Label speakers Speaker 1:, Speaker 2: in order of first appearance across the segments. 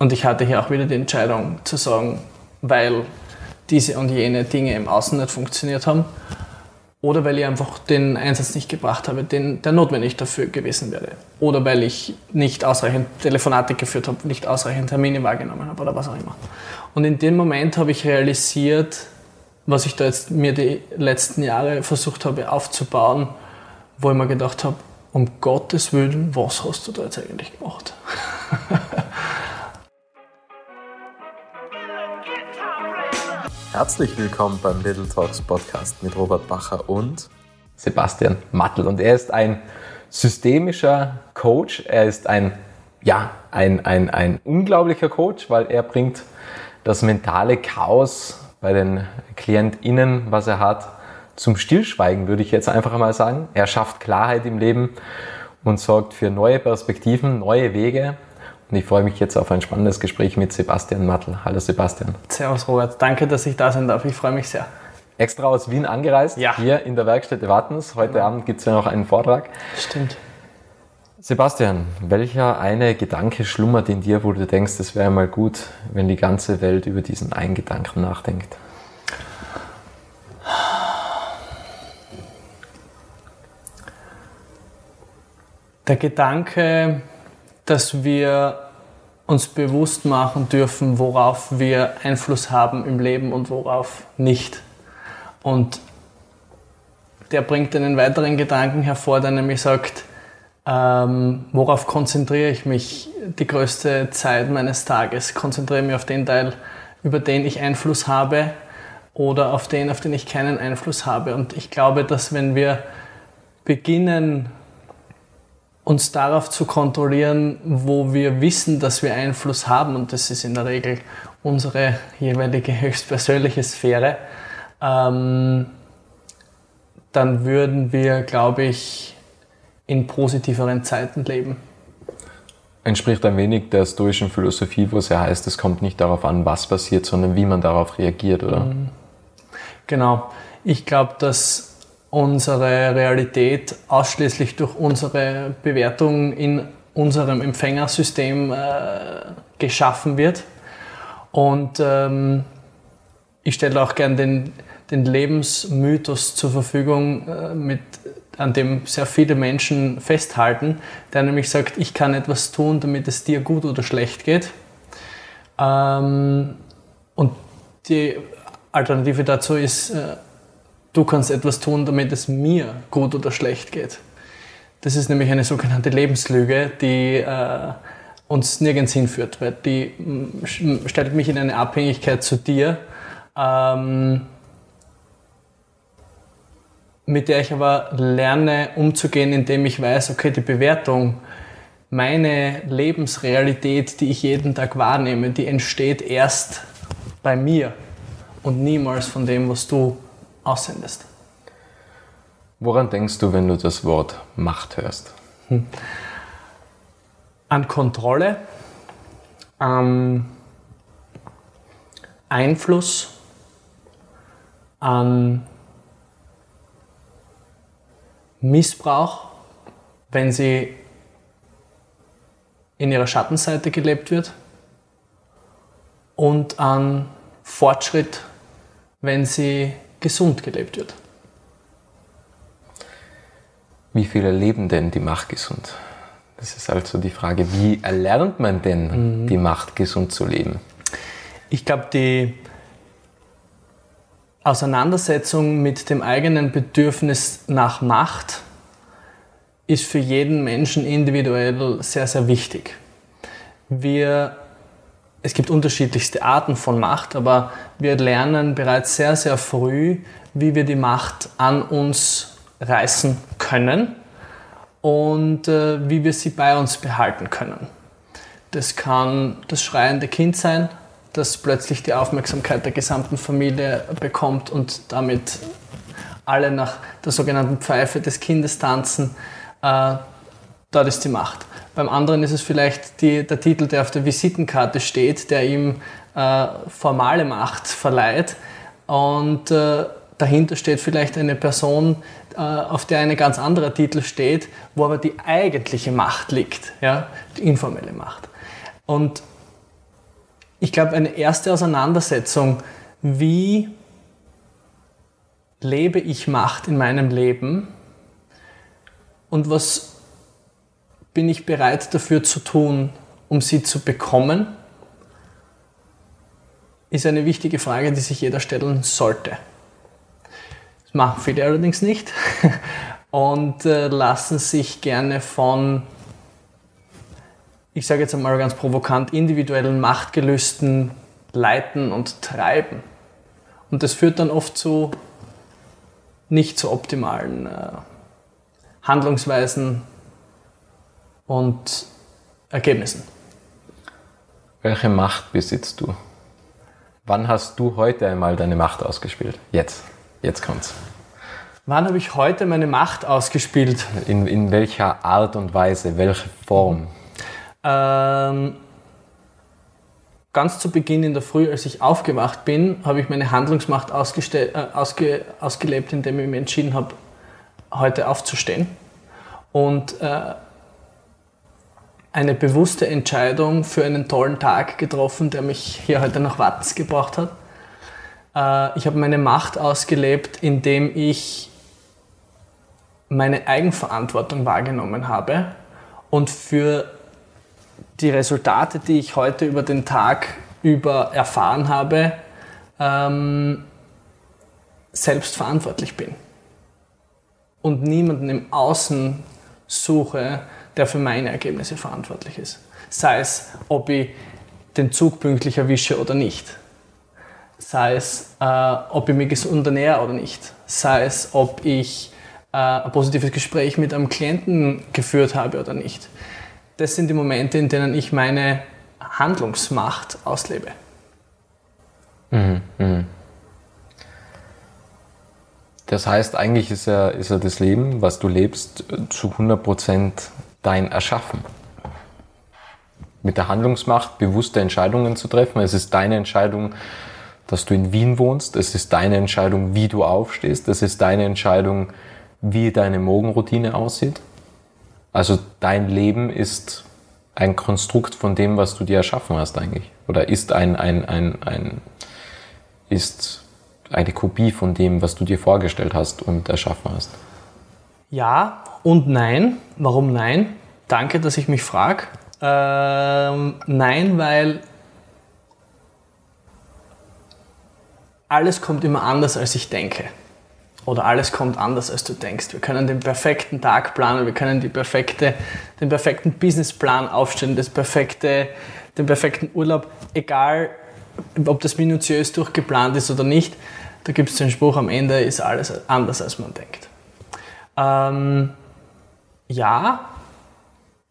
Speaker 1: Und ich hatte hier auch wieder die Entscheidung zu sagen, weil diese und jene Dinge im Außen nicht funktioniert haben oder weil ich einfach den Einsatz nicht gebracht habe, den, der notwendig dafür gewesen wäre. Oder weil ich nicht ausreichend Telefonate geführt habe, nicht ausreichend Termine wahrgenommen habe oder was auch immer. Und in dem Moment habe ich realisiert, was ich da jetzt mir die letzten Jahre versucht habe aufzubauen, wo ich mir gedacht habe, um Gottes Willen, was hast du da jetzt eigentlich gemacht?
Speaker 2: Herzlich willkommen beim Little Talks Podcast mit Robert Bacher und Sebastian Mattel. Und er ist ein systemischer Coach. Er ist ein, ja, ein, ein, ein unglaublicher Coach, weil er bringt das mentale Chaos bei den KlientInnen, was er hat, zum Stillschweigen, würde ich jetzt einfach mal sagen. Er schafft Klarheit im Leben und sorgt für neue Perspektiven, neue Wege und ich freue mich jetzt auf ein spannendes Gespräch mit Sebastian Mattel. Hallo Sebastian.
Speaker 1: Servus Robert, danke, dass ich da sein darf. Ich freue mich sehr.
Speaker 2: Extra aus Wien angereist, ja. hier in der Werkstätte Wartens. Heute ja. Abend gibt es ja noch einen Vortrag.
Speaker 1: Stimmt.
Speaker 2: Sebastian, welcher eine Gedanke schlummert in dir, wo du denkst, es wäre mal gut, wenn die ganze Welt über diesen einen Gedanken nachdenkt?
Speaker 1: Der Gedanke, dass wir uns bewusst machen dürfen, worauf wir Einfluss haben im Leben und worauf nicht. Und der bringt einen weiteren Gedanken hervor, der nämlich sagt, ähm, worauf konzentriere ich mich die größte Zeit meines Tages? Konzentriere ich mich auf den Teil, über den ich Einfluss habe oder auf den, auf den ich keinen Einfluss habe. Und ich glaube, dass wenn wir beginnen, uns darauf zu kontrollieren, wo wir wissen, dass wir Einfluss haben, und das ist in der Regel unsere jeweilige höchstpersönliche Sphäre, ähm, dann würden wir, glaube ich, in positiveren Zeiten leben.
Speaker 2: Entspricht ein wenig der stoischen Philosophie, wo es ja heißt, es kommt nicht darauf an, was passiert, sondern wie man darauf reagiert, oder? Mhm.
Speaker 1: Genau. Ich glaube, dass unsere Realität ausschließlich durch unsere Bewertung in unserem Empfängersystem äh, geschaffen wird. Und ähm, ich stelle auch gern den, den Lebensmythos zur Verfügung, äh, mit, an dem sehr viele Menschen festhalten, der nämlich sagt, ich kann etwas tun, damit es dir gut oder schlecht geht. Ähm, und die Alternative dazu ist, äh, du kannst etwas tun, damit es mir gut oder schlecht geht. Das ist nämlich eine sogenannte Lebenslüge, die äh, uns nirgends hinführt, weil die stellt mich in eine Abhängigkeit zu dir, ähm, mit der ich aber lerne umzugehen, indem ich weiß, okay, die Bewertung, meine Lebensrealität, die ich jeden Tag wahrnehme, die entsteht erst bei mir und niemals von dem, was du aussendest.
Speaker 2: Woran denkst du, wenn du das Wort Macht hörst? Hm.
Speaker 1: An Kontrolle, an Einfluss, an Missbrauch, wenn sie in ihrer Schattenseite gelebt wird und an Fortschritt, wenn sie gesund gelebt wird.
Speaker 2: Wie viele leben denn die Macht gesund? Das ist also die Frage, wie erlernt man denn mhm. die Macht gesund zu leben?
Speaker 1: Ich glaube, die Auseinandersetzung mit dem eigenen Bedürfnis nach Macht ist für jeden Menschen individuell sehr, sehr wichtig. Wir es gibt unterschiedlichste Arten von Macht, aber wir lernen bereits sehr, sehr früh, wie wir die Macht an uns reißen können und äh, wie wir sie bei uns behalten können. Das kann das schreiende Kind sein, das plötzlich die Aufmerksamkeit der gesamten Familie bekommt und damit alle nach der sogenannten Pfeife des Kindes tanzen. Äh, dort ist die Macht. Beim anderen ist es vielleicht die, der Titel, der auf der Visitenkarte steht, der ihm äh, formale Macht verleiht. Und äh, dahinter steht vielleicht eine Person, äh, auf der ein ganz anderer Titel steht, wo aber die eigentliche Macht liegt, ja? die informelle Macht. Und ich glaube, eine erste Auseinandersetzung, wie lebe ich Macht in meinem Leben und was bin ich bereit dafür zu tun, um sie zu bekommen, ist eine wichtige Frage, die sich jeder stellen sollte. Das machen viele allerdings nicht und äh, lassen sich gerne von, ich sage jetzt einmal ganz provokant, individuellen Machtgelüsten leiten und treiben. Und das führt dann oft zu nicht so optimalen äh, Handlungsweisen und Ergebnissen.
Speaker 2: Welche Macht besitzt du? Wann hast du heute einmal deine Macht ausgespielt? Jetzt. Jetzt kommt's.
Speaker 1: Wann habe ich heute meine Macht ausgespielt?
Speaker 2: In, in welcher Art und Weise? Welche Form?
Speaker 1: Ähm, ganz zu Beginn in der Früh, als ich aufgewacht bin, habe ich meine Handlungsmacht äh, ausge ausgelebt, indem ich mich entschieden habe, heute aufzustehen. Und äh, eine bewusste Entscheidung für einen tollen Tag getroffen, der mich hier heute nach Wattens gebracht hat. Äh, ich habe meine Macht ausgelebt, indem ich meine Eigenverantwortung wahrgenommen habe und für die Resultate, die ich heute über den Tag über erfahren habe, ähm, selbst verantwortlich bin. Und niemanden im Außen suche, der für meine Ergebnisse verantwortlich ist. Sei es, ob ich den Zug pünktlich erwische oder nicht. Sei es, äh, ob ich mich gesund ernähre oder nicht. Sei es, ob ich äh, ein positives Gespräch mit einem Klienten geführt habe oder nicht das sind die Momente, in denen ich meine Handlungsmacht auslebe. Mhm, mh.
Speaker 2: Das heißt, eigentlich ist ja, ist ja das Leben, was du lebst, zu 100% dein Erschaffen. Mit der Handlungsmacht bewusste Entscheidungen zu treffen. Es ist deine Entscheidung, dass du in Wien wohnst. Es ist deine Entscheidung, wie du aufstehst. Es ist deine Entscheidung, wie deine Morgenroutine aussieht. Also dein Leben ist ein Konstrukt von dem, was du dir erschaffen hast eigentlich. Oder ist ein, ein, ein, ein ist eine Kopie von dem, was du dir vorgestellt hast und erschaffen hast.
Speaker 1: Ja und nein. Warum nein? Danke, dass ich mich frage. Ähm, nein, weil alles kommt immer anders, als ich denke oder alles kommt anders, als du denkst. Wir können den perfekten Tag planen, wir können die perfekte, den perfekten Businessplan aufstellen, das perfekte, den perfekten Urlaub, egal ob das minutiös durchgeplant ist oder nicht. Da gibt es den Spruch, am Ende ist alles anders, als man denkt. Ähm, ja,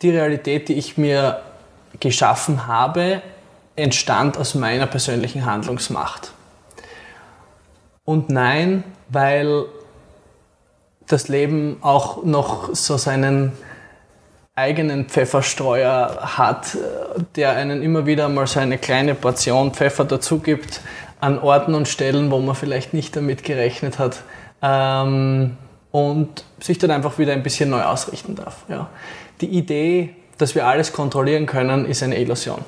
Speaker 1: die Realität, die ich mir geschaffen habe, entstand aus meiner persönlichen Handlungsmacht. Und nein, weil das Leben auch noch so seinen eigenen Pfefferstreuer hat, der einen immer wieder mal so eine kleine Portion Pfeffer dazu gibt an Orten und Stellen, wo man vielleicht nicht damit gerechnet hat ähm, und sich dann einfach wieder ein bisschen neu ausrichten darf. Ja. Die Idee, dass wir alles kontrollieren können, ist eine Illusion.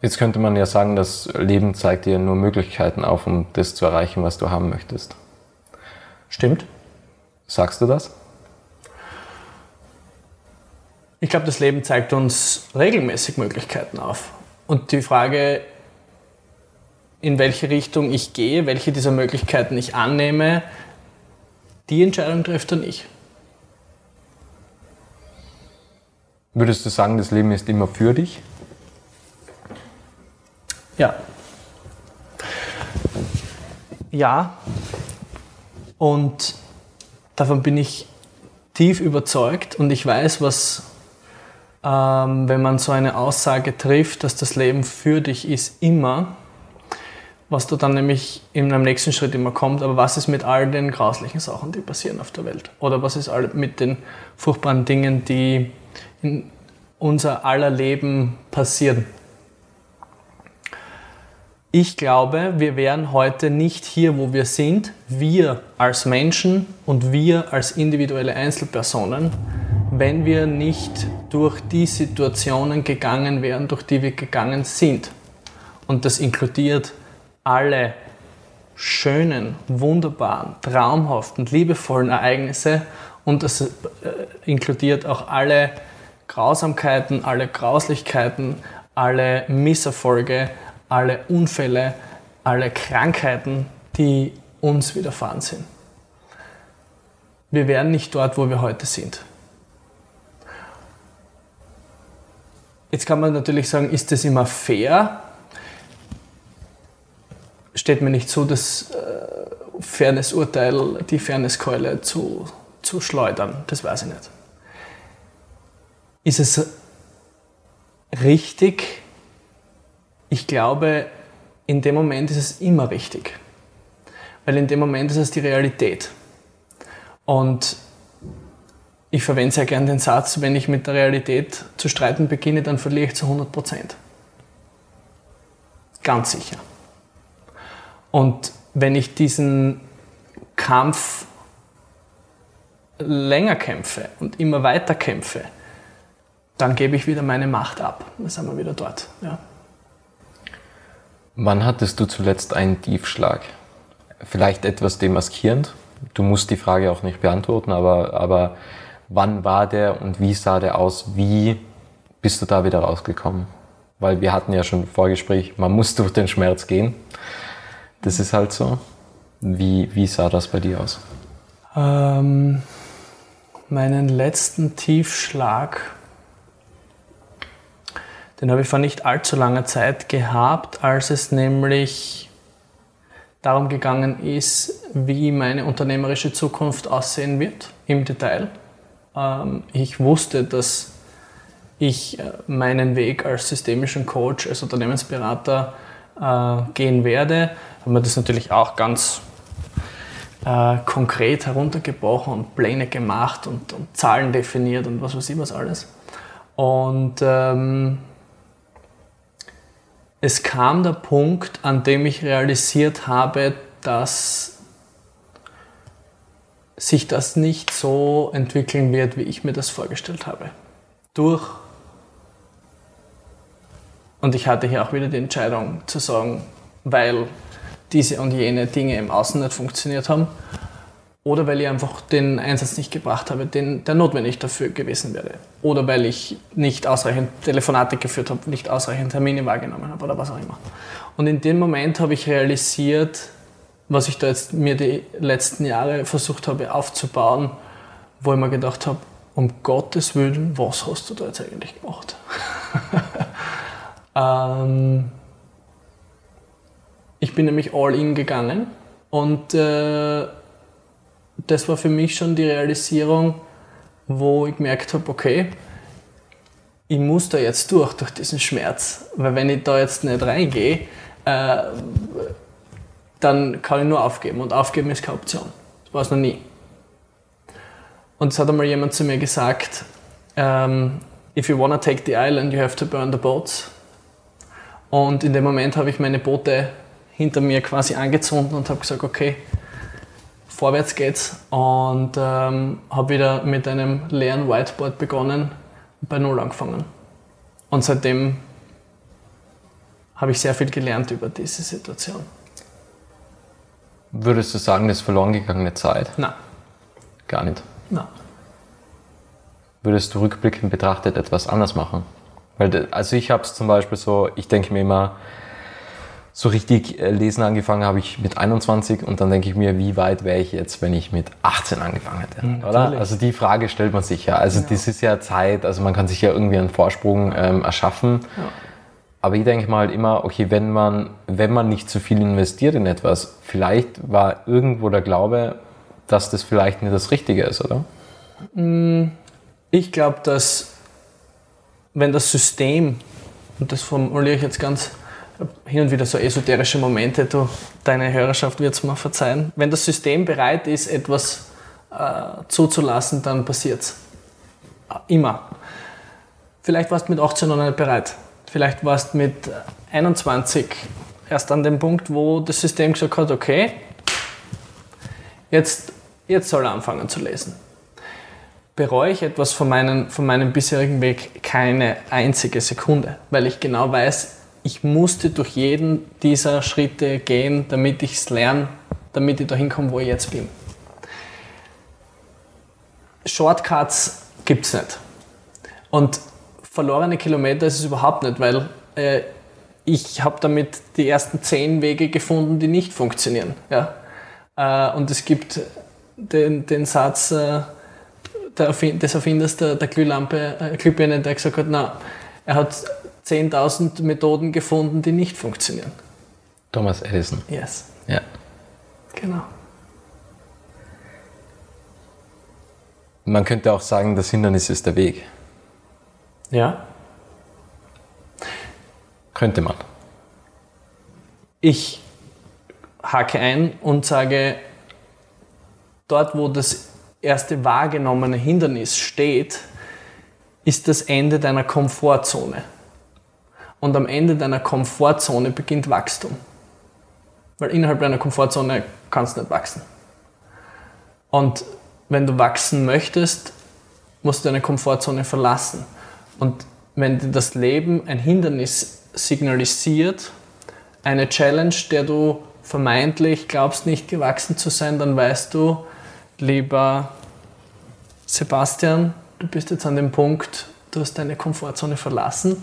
Speaker 2: Jetzt könnte man ja sagen, das Leben zeigt dir nur Möglichkeiten auf, um das zu erreichen, was du haben möchtest.
Speaker 1: Stimmt.
Speaker 2: Sagst du das?
Speaker 1: Ich glaube, das Leben zeigt uns regelmäßig Möglichkeiten auf. Und die Frage, in welche Richtung ich gehe, welche dieser Möglichkeiten ich annehme, die Entscheidung trifft dann ich.
Speaker 2: Würdest du sagen, das Leben ist immer für dich?
Speaker 1: Ja. Ja. Und davon bin ich tief überzeugt und ich weiß, was, ähm, wenn man so eine Aussage trifft, dass das Leben für dich ist, immer, was da dann nämlich in einem nächsten Schritt immer kommt, aber was ist mit all den grauslichen Sachen, die passieren auf der Welt? Oder was ist mit den furchtbaren Dingen, die in unser aller Leben passieren? Ich glaube, wir wären heute nicht hier, wo wir sind, wir als Menschen und wir als individuelle Einzelpersonen, wenn wir nicht durch die Situationen gegangen wären, durch die wir gegangen sind. Und das inkludiert alle schönen, wunderbaren, traumhaften, liebevollen Ereignisse und das äh, inkludiert auch alle Grausamkeiten, alle Grauslichkeiten, alle Misserfolge, alle Unfälle, alle Krankheiten, die uns widerfahren sind. Wir wären nicht dort, wo wir heute sind. Jetzt kann man natürlich sagen, ist das immer fair? Steht mir nicht zu, das äh, Fairness-Urteil, die Fairnesskeule zu, zu schleudern. Das weiß ich nicht. Ist es richtig? Ich glaube, in dem Moment ist es immer richtig. Weil in dem Moment ist es die Realität. Und ich verwende sehr gern den Satz, wenn ich mit der Realität zu streiten beginne, dann verliere ich zu 100 Prozent. Ganz sicher. Und wenn ich diesen Kampf länger kämpfe und immer weiter kämpfe, dann gebe ich wieder meine Macht ab. Dann sind wir wieder dort. Ja.
Speaker 2: Wann hattest du zuletzt einen Tiefschlag? Vielleicht etwas demaskierend? Du musst die Frage auch nicht beantworten, aber, aber wann war der und wie sah der aus? Wie bist du da wieder rausgekommen? Weil wir hatten ja schon im Vorgespräch, man muss durch den Schmerz gehen. Das ist halt so. Wie, wie sah das bei dir aus?
Speaker 1: Ähm, meinen letzten Tiefschlag, den habe ich vor nicht allzu langer Zeit gehabt, als es nämlich darum gegangen ist, wie meine unternehmerische Zukunft aussehen wird im Detail. Ähm, ich wusste, dass ich äh, meinen Weg als systemischen Coach, als Unternehmensberater äh, gehen werde. Haben wir das natürlich auch ganz äh, konkret heruntergebrochen und Pläne gemacht und, und, Zahlen definiert und was weiß ich was alles. Und ähm, es kam der Punkt, an dem ich realisiert habe, dass sich das nicht so entwickeln wird, wie ich mir das vorgestellt habe. Durch und ich hatte hier auch wieder die Entscheidung zu sagen, weil diese und jene Dinge im Außen nicht funktioniert haben oder weil ich einfach den Einsatz nicht gebracht habe, den, der notwendig dafür gewesen wäre. Oder weil ich nicht ausreichend Telefonate geführt habe, nicht ausreichend Termine wahrgenommen habe oder was auch immer. Und in dem Moment habe ich realisiert, was ich da jetzt mir die letzten Jahre versucht habe aufzubauen, wo ich mir gedacht habe, um Gottes Willen, was hast du da jetzt eigentlich gemacht? Ähm, ich bin nämlich all in gegangen und äh, das war für mich schon die Realisierung, wo ich gemerkt habe, okay, ich muss da jetzt durch, durch diesen Schmerz. Weil wenn ich da jetzt nicht reingehe, äh, dann kann ich nur aufgeben. Und aufgeben ist keine Option. Das war es noch nie. Und es hat einmal jemand zu mir gesagt, um, ähm, if you wanna take the island, you have to burn the boats. Und in dem Moment habe ich meine Boote hinter mir quasi angezündet und habe gesagt, okay, vorwärts geht's. Und ähm, habe wieder mit einem leeren Whiteboard begonnen und bei Null angefangen. Und seitdem habe ich sehr viel gelernt über diese Situation.
Speaker 2: Würdest du sagen, das ist verloren gegangene Zeit?
Speaker 1: Nein.
Speaker 2: Gar nicht?
Speaker 1: Nein.
Speaker 2: Würdest du rückblickend betrachtet etwas anders machen? Weil, also ich habe es zum Beispiel so, ich denke mir immer, so richtig äh, lesen angefangen habe ich mit 21 und dann denke ich mir, wie weit wäre ich jetzt, wenn ich mit 18 angefangen hätte, mhm, oder? Also die Frage stellt man sich ja. Also genau. das ist ja Zeit, also man kann sich ja irgendwie einen Vorsprung ähm, erschaffen. Ja. Aber ich denke mal immer, okay, wenn man, wenn man nicht zu viel investiert in etwas, vielleicht war irgendwo der Glaube, dass das vielleicht nicht das Richtige ist, oder?
Speaker 1: Mm, ich glaube, dass wenn das System, und das formuliere ich jetzt ganz hin und wieder so esoterische Momente, du, deine Hörerschaft wird es mir verzeihen, wenn das System bereit ist, etwas äh, zuzulassen, dann passiert es. Immer. Vielleicht warst du mit 18 noch nicht bereit. Vielleicht warst du mit 21 erst an dem Punkt, wo das System gesagt hat, okay, jetzt, jetzt soll er anfangen zu lesen. Bereue ich etwas von, meinen, von meinem bisherigen Weg keine einzige Sekunde, weil ich genau weiß, ich musste durch jeden dieser Schritte gehen, damit ich es lerne, damit ich dahin komme, wo ich jetzt bin. Shortcuts gibt es nicht. Und verlorene Kilometer ist es überhaupt nicht, weil äh, ich habe damit die ersten zehn Wege gefunden, die nicht funktionieren. Ja? Äh, und es gibt den, den Satz äh, der Erfind des Erfinders der, der Glühlampe, äh, Glühbirne, der gesagt hat, na, er hat 10.000 Methoden gefunden, die nicht funktionieren.
Speaker 2: Thomas Edison.
Speaker 1: Yes.
Speaker 2: Ja.
Speaker 1: Genau.
Speaker 2: Man könnte auch sagen, das Hindernis ist der Weg.
Speaker 1: Ja.
Speaker 2: Könnte man.
Speaker 1: Ich hake ein und sage, dort, wo das erste wahrgenommene Hindernis steht, ist das Ende deiner Komfortzone. Und am Ende deiner Komfortzone beginnt Wachstum. Weil innerhalb deiner Komfortzone kannst du nicht wachsen. Und wenn du wachsen möchtest, musst du deine Komfortzone verlassen. Und wenn dir das Leben ein Hindernis signalisiert, eine Challenge, der du vermeintlich glaubst nicht gewachsen zu sein, dann weißt du, lieber Sebastian, du bist jetzt an dem Punkt, du hast deine Komfortzone verlassen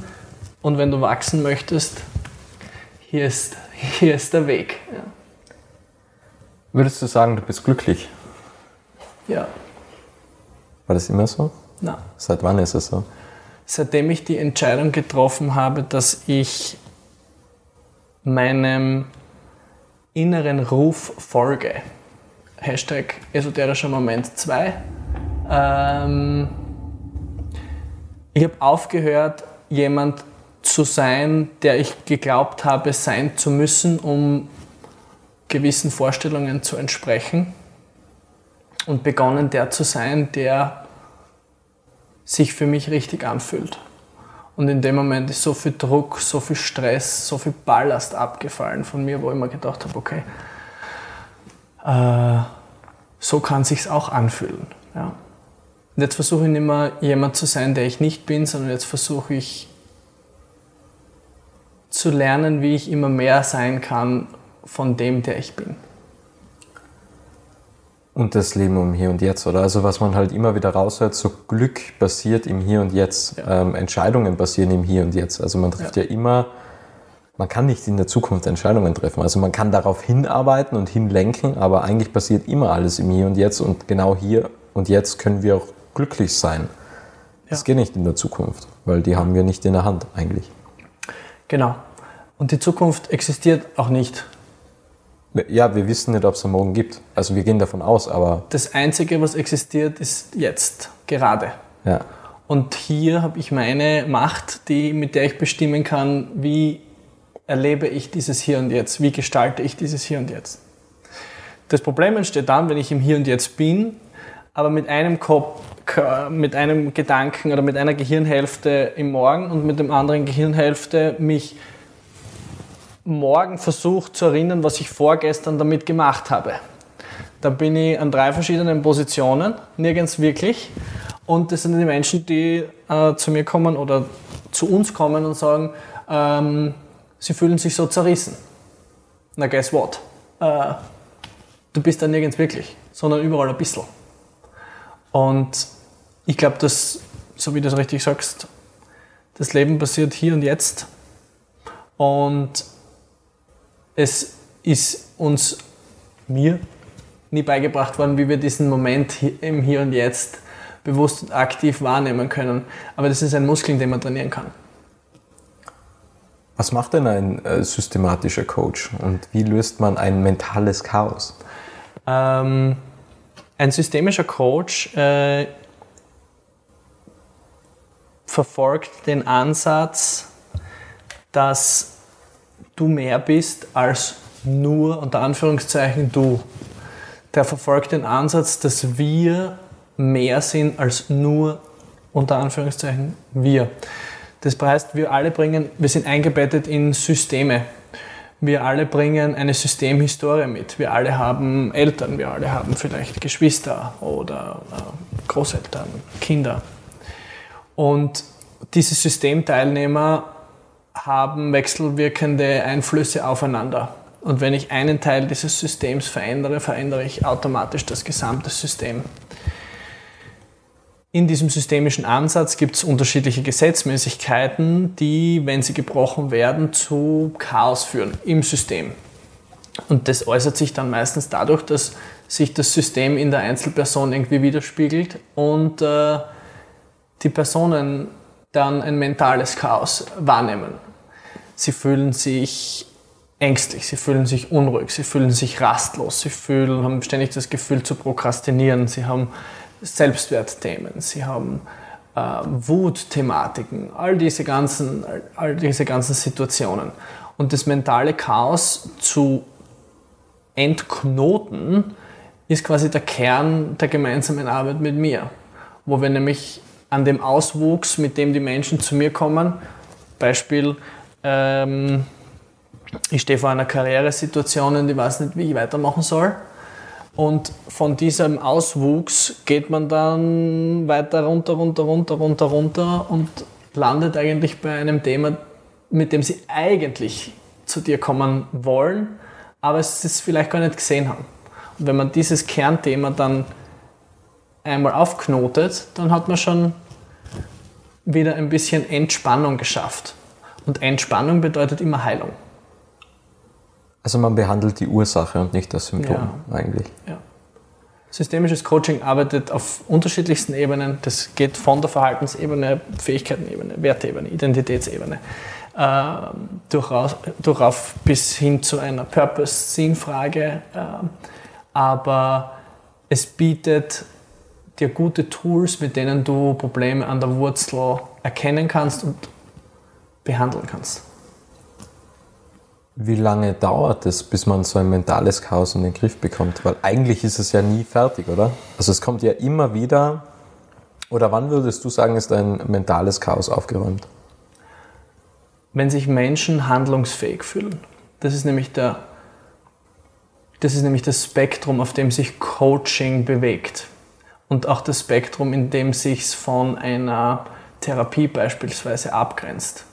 Speaker 1: und wenn du wachsen möchtest, hier ist, hier ist der Weg. Ja.
Speaker 2: Würdest du sagen, du bist glücklich?
Speaker 1: Ja.
Speaker 2: War das immer so?
Speaker 1: Na.
Speaker 2: Seit wann ist es so?
Speaker 1: Seitdem ich die Entscheidung getroffen habe, dass ich meinem inneren Ruf folge. Hashtag esoterischer Moment 2. Ähm, ich habe aufgehört, jemand zu sein, der ich geglaubt habe, sein zu müssen, um gewissen Vorstellungen zu entsprechen. Und begonnen, der zu sein, der sich für mich richtig anfühlt. Und in dem Moment ist so viel Druck, so viel Stress, so viel Ballast abgefallen von mir, wo ich mir gedacht habe, okay, äh, so kann sich's auch anfühlen. Ja. Und jetzt versuche ich nicht mehr jemand zu sein, der ich nicht bin, sondern jetzt versuche ich zu lernen, wie ich immer mehr sein kann von dem, der ich bin.
Speaker 2: Und das Leben um Hier und Jetzt, oder? Also was man halt immer wieder raushört, so Glück basiert im Hier und Jetzt, ja. ähm, Entscheidungen basieren im Hier und Jetzt. Also man trifft ja. ja immer, man kann nicht in der Zukunft Entscheidungen treffen. Also man kann darauf hinarbeiten und hinlenken, aber eigentlich passiert immer alles im Hier und Jetzt und genau hier und jetzt können wir auch glücklich sein. Ja. Das geht nicht in der Zukunft, weil die haben wir nicht in der Hand eigentlich.
Speaker 1: Genau. Und die Zukunft existiert auch nicht.
Speaker 2: Ja, wir wissen nicht, ob es einen Morgen gibt. Also wir gehen davon aus, aber.
Speaker 1: Das Einzige, was existiert, ist jetzt, gerade.
Speaker 2: Ja.
Speaker 1: Und hier habe ich meine Macht, die, mit der ich bestimmen kann, wie erlebe ich dieses Hier und Jetzt, wie gestalte ich dieses Hier und Jetzt. Das Problem entsteht dann, wenn ich im Hier und Jetzt bin, aber mit einem Kopf, mit einem Gedanken oder mit einer Gehirnhälfte im Morgen und mit dem anderen Gehirnhälfte mich morgen versucht zu erinnern, was ich vorgestern damit gemacht habe. Da bin ich an drei verschiedenen Positionen, nirgends wirklich. Und das sind die Menschen, die äh, zu mir kommen oder zu uns kommen und sagen, ähm, sie fühlen sich so zerrissen. Na, guess what? Äh, du bist da nirgends wirklich, sondern überall ein bisschen. Und ich glaube, dass, so wie du es richtig sagst, das Leben passiert hier und jetzt. Und es ist uns, mir, nie beigebracht worden, wie wir diesen Moment im Hier und Jetzt bewusst und aktiv wahrnehmen können. Aber das ist ein Muskel, den man trainieren kann.
Speaker 2: Was macht denn ein äh, systematischer Coach und wie löst man ein mentales Chaos?
Speaker 1: Ähm, ein systemischer Coach äh, verfolgt den Ansatz, dass du mehr bist als nur, unter Anführungszeichen, du. Der verfolgt den Ansatz, dass wir mehr sind als nur, unter Anführungszeichen, wir. Das heißt, wir alle bringen, wir sind eingebettet in Systeme. Wir alle bringen eine Systemhistorie mit. Wir alle haben Eltern, wir alle haben vielleicht Geschwister oder äh, Großeltern, Kinder. Und diese Systemteilnehmer haben wechselwirkende Einflüsse aufeinander. Und wenn ich einen Teil dieses Systems verändere, verändere ich automatisch das gesamte System. In diesem systemischen Ansatz gibt es unterschiedliche Gesetzmäßigkeiten, die, wenn sie gebrochen werden, zu Chaos führen im System. Und das äußert sich dann meistens dadurch, dass sich das System in der Einzelperson irgendwie widerspiegelt und äh, die Personen dann ein mentales Chaos wahrnehmen. Sie fühlen sich ängstlich, sie fühlen sich unruhig, sie fühlen sich rastlos, sie fühlen, haben ständig das Gefühl zu prokrastinieren, sie haben Selbstwertthemen, sie haben äh, Wutthematiken, all diese, ganzen, all diese ganzen Situationen. Und das mentale Chaos zu entknoten, ist quasi der Kern der gemeinsamen Arbeit mit mir. Wo wir nämlich an dem Auswuchs, mit dem die Menschen zu mir kommen, Beispiel, ähm, ich stehe vor einer Karrieresituation und ich weiß nicht, wie ich weitermachen soll und von diesem Auswuchs geht man dann weiter runter, runter, runter, runter, runter und landet eigentlich bei einem Thema, mit dem sie eigentlich zu dir kommen wollen, aber es vielleicht gar nicht gesehen haben. Und wenn man dieses Kernthema dann einmal aufknotet, dann hat man schon wieder ein bisschen Entspannung geschafft. Und Entspannung bedeutet immer Heilung.
Speaker 2: Also man behandelt die Ursache und nicht das Symptom ja. eigentlich.
Speaker 1: Ja. Systemisches Coaching arbeitet auf unterschiedlichsten Ebenen. Das geht von der Verhaltensebene, Fähigkeitenebene, Werteebene, Identitätsebene, äh, durchaus, durchauf bis hin zu einer Purpose-Sinnfrage. Äh, aber es bietet dir gute Tools, mit denen du Probleme an der Wurzel erkennen kannst und behandeln kannst.
Speaker 2: Wie lange dauert es, bis man so ein mentales Chaos in den Griff bekommt? Weil eigentlich ist es ja nie fertig, oder? Also es kommt ja immer wieder. Oder wann würdest du sagen, ist ein mentales Chaos aufgeräumt?
Speaker 1: Wenn sich Menschen handlungsfähig fühlen. Das ist nämlich der, das ist nämlich das Spektrum, auf dem sich Coaching bewegt. Und auch das Spektrum, in dem sich von einer Therapie beispielsweise abgrenzt.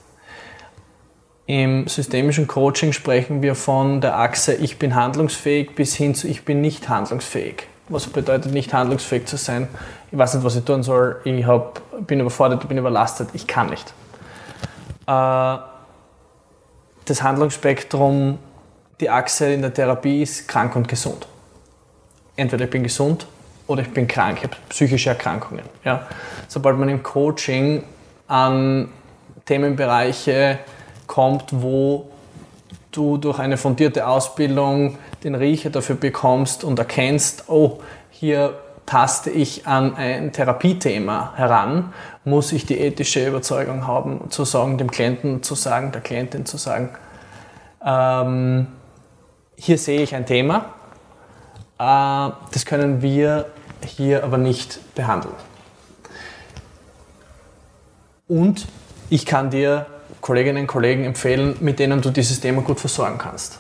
Speaker 1: Im systemischen Coaching sprechen wir von der Achse ich bin handlungsfähig bis hin zu ich bin nicht handlungsfähig. Was bedeutet nicht handlungsfähig zu sein? Ich weiß nicht, was ich tun soll, ich hab, bin überfordert, ich bin überlastet, ich kann nicht. Äh, das Handlungsspektrum, die Achse in der Therapie ist krank und gesund. Entweder ich bin gesund oder ich bin krank, ich habe psychische Erkrankungen. Ja? Sobald man im Coaching an Themenbereiche kommt, wo du durch eine fundierte Ausbildung den Riecher dafür bekommst und erkennst, oh, hier taste ich an ein Therapiethema heran, muss ich die ethische Überzeugung haben, zu sagen, dem Klienten zu sagen, der Klientin zu sagen, ähm, hier sehe ich ein Thema, äh, das können wir hier aber nicht behandeln. Und ich kann dir Kolleginnen und Kollegen empfehlen, mit denen du dieses Thema gut versorgen kannst,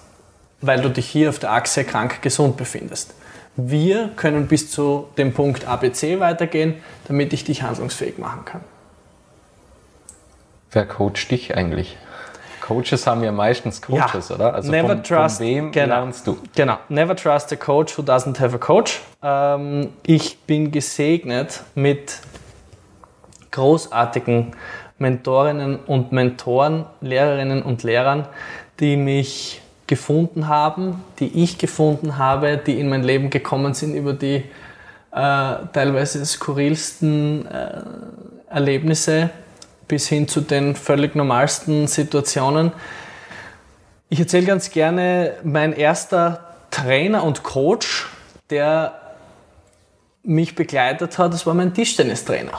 Speaker 1: weil du dich hier auf der Achse krank-gesund befindest. Wir können bis zu dem Punkt ABC weitergehen, damit ich dich handlungsfähig machen kann.
Speaker 2: Wer coacht dich eigentlich? Coaches haben ja meistens Coaches,
Speaker 1: ja.
Speaker 2: oder?
Speaker 1: Also Never von, trust,
Speaker 2: von wem
Speaker 1: genau,
Speaker 2: lernst du?
Speaker 1: Genau. Never trust a coach who doesn't have a coach. Ähm, ich bin gesegnet mit großartigen Mentorinnen und Mentoren, Lehrerinnen und Lehrern, die mich gefunden haben, die ich gefunden habe, die in mein Leben gekommen sind über die äh, teilweise skurrilsten äh, Erlebnisse bis hin zu den völlig normalsten Situationen. Ich erzähle ganz gerne, mein erster Trainer und Coach, der mich begleitet hat, das war mein Tischtennistrainer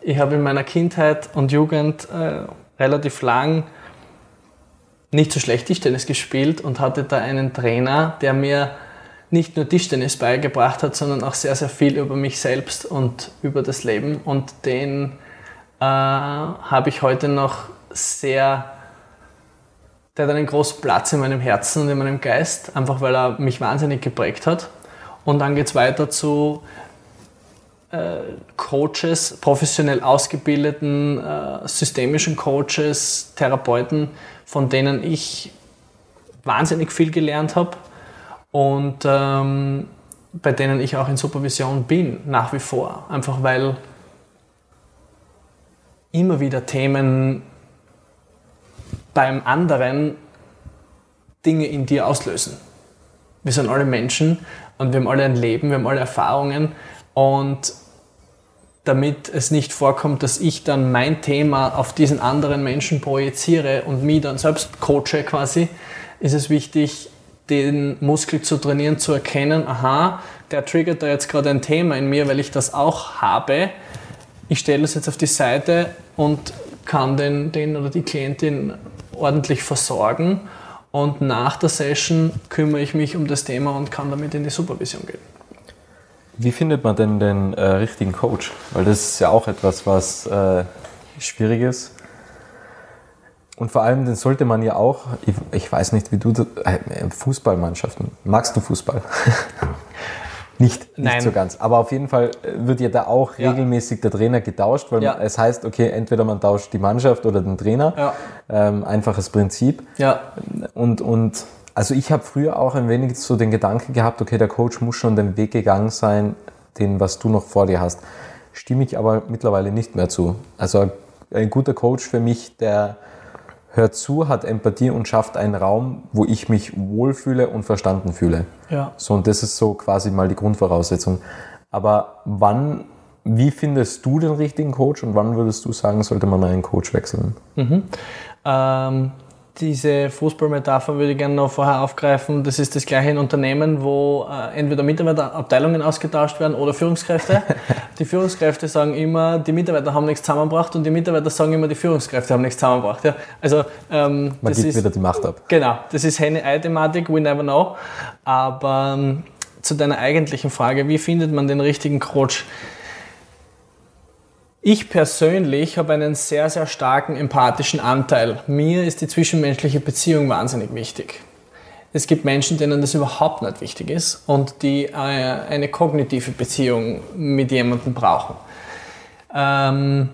Speaker 1: ich habe in meiner Kindheit und Jugend äh, relativ lang nicht so schlecht Tischtennis gespielt und hatte da einen Trainer, der mir nicht nur Tischtennis beigebracht hat, sondern auch sehr, sehr viel über mich selbst und über das Leben. Und den äh, habe ich heute noch sehr der hat einen großen Platz in meinem Herzen und in meinem Geist, einfach weil er mich wahnsinnig geprägt hat. Und dann geht es weiter zu Coaches, professionell ausgebildeten, äh, systemischen Coaches, Therapeuten, von denen ich wahnsinnig viel gelernt habe und ähm, bei denen ich auch in Supervision bin, nach wie vor. Einfach weil immer wieder Themen beim anderen Dinge in dir auslösen. Wir sind alle Menschen und wir haben alle ein Leben, wir haben alle Erfahrungen und damit es nicht vorkommt, dass ich dann mein Thema auf diesen anderen Menschen projiziere und mich dann selbst coache quasi, ist es wichtig, den Muskel zu trainieren, zu erkennen, aha, der triggert da jetzt gerade ein Thema in mir, weil ich das auch habe. Ich stelle das jetzt auf die Seite und kann den, den oder die Klientin ordentlich versorgen. Und nach der Session kümmere ich mich um das Thema und kann damit in die Supervision gehen.
Speaker 2: Wie findet man denn den äh, richtigen Coach? Weil das ist ja auch etwas, was äh, schwierig ist. Und vor allem, den sollte man ja auch, ich, ich weiß nicht, wie du, äh, Fußballmannschaften, magst du Fußball? Nicht, nicht Nein. so ganz. Aber auf jeden Fall wird ja da auch ja. regelmäßig der Trainer getauscht, weil ja. es heißt, okay, entweder man tauscht die Mannschaft oder den Trainer. Ja. Ähm, einfaches Prinzip. Ja. Und, und also ich habe früher auch ein wenig so den Gedanken gehabt, okay, der Coach muss schon den Weg gegangen sein, den, was du noch vor dir hast. Stimme ich aber mittlerweile nicht mehr zu. Also ein guter Coach für mich, der hört zu, hat Empathie und schafft einen Raum, wo ich mich wohlfühle und verstanden fühle. Ja. So, und das ist so quasi mal die Grundvoraussetzung. Aber wann, wie findest du den richtigen Coach und wann würdest du sagen, sollte man einen Coach wechseln? Mhm.
Speaker 1: Ähm, diese Fußballmetapher würde ich gerne noch vorher aufgreifen. Das ist das gleiche in Unternehmen, wo äh, entweder Mitarbeiterabteilungen ausgetauscht werden oder Führungskräfte. die Führungskräfte sagen immer, die Mitarbeiter haben nichts zusammengebracht und die Mitarbeiter sagen immer, die Führungskräfte haben nichts zusammengebracht. Ja, also,
Speaker 2: ähm, Man gibt ist, wieder die Macht ab.
Speaker 1: Genau, das ist Henne-Ei-Thematik, we never know. Aber ähm, zu deiner eigentlichen Frage, wie findet man den richtigen Coach? Ich persönlich habe einen sehr, sehr starken empathischen Anteil. Mir ist die zwischenmenschliche Beziehung wahnsinnig wichtig. Es gibt Menschen, denen das überhaupt nicht wichtig ist und die äh, eine kognitive Beziehung mit jemandem brauchen. Ähm,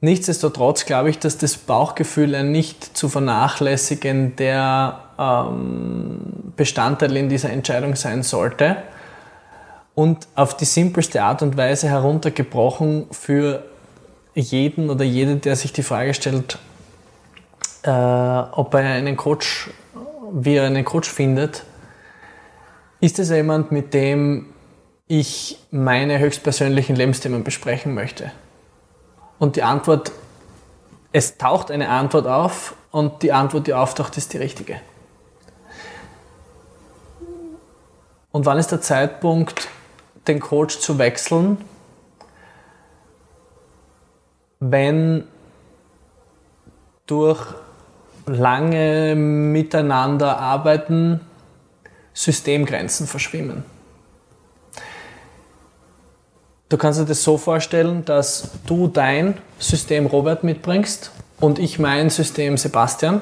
Speaker 1: nichtsdestotrotz glaube ich, dass das Bauchgefühl ein nicht zu vernachlässigen der ähm, Bestandteil in dieser Entscheidung sein sollte und auf die simpelste Art und Weise heruntergebrochen für jeden oder jede, der sich die Frage stellt, äh, ob er einen Coach, wie er einen Coach findet, ist es jemand, mit dem ich meine höchstpersönlichen Lebensthemen besprechen möchte? Und die Antwort, es taucht eine Antwort auf und die Antwort, die auftaucht, ist die richtige. Und wann ist der Zeitpunkt, den Coach zu wechseln, wenn durch lange miteinander arbeiten Systemgrenzen verschwimmen. Du kannst dir das so vorstellen, dass du dein System Robert mitbringst und ich mein System Sebastian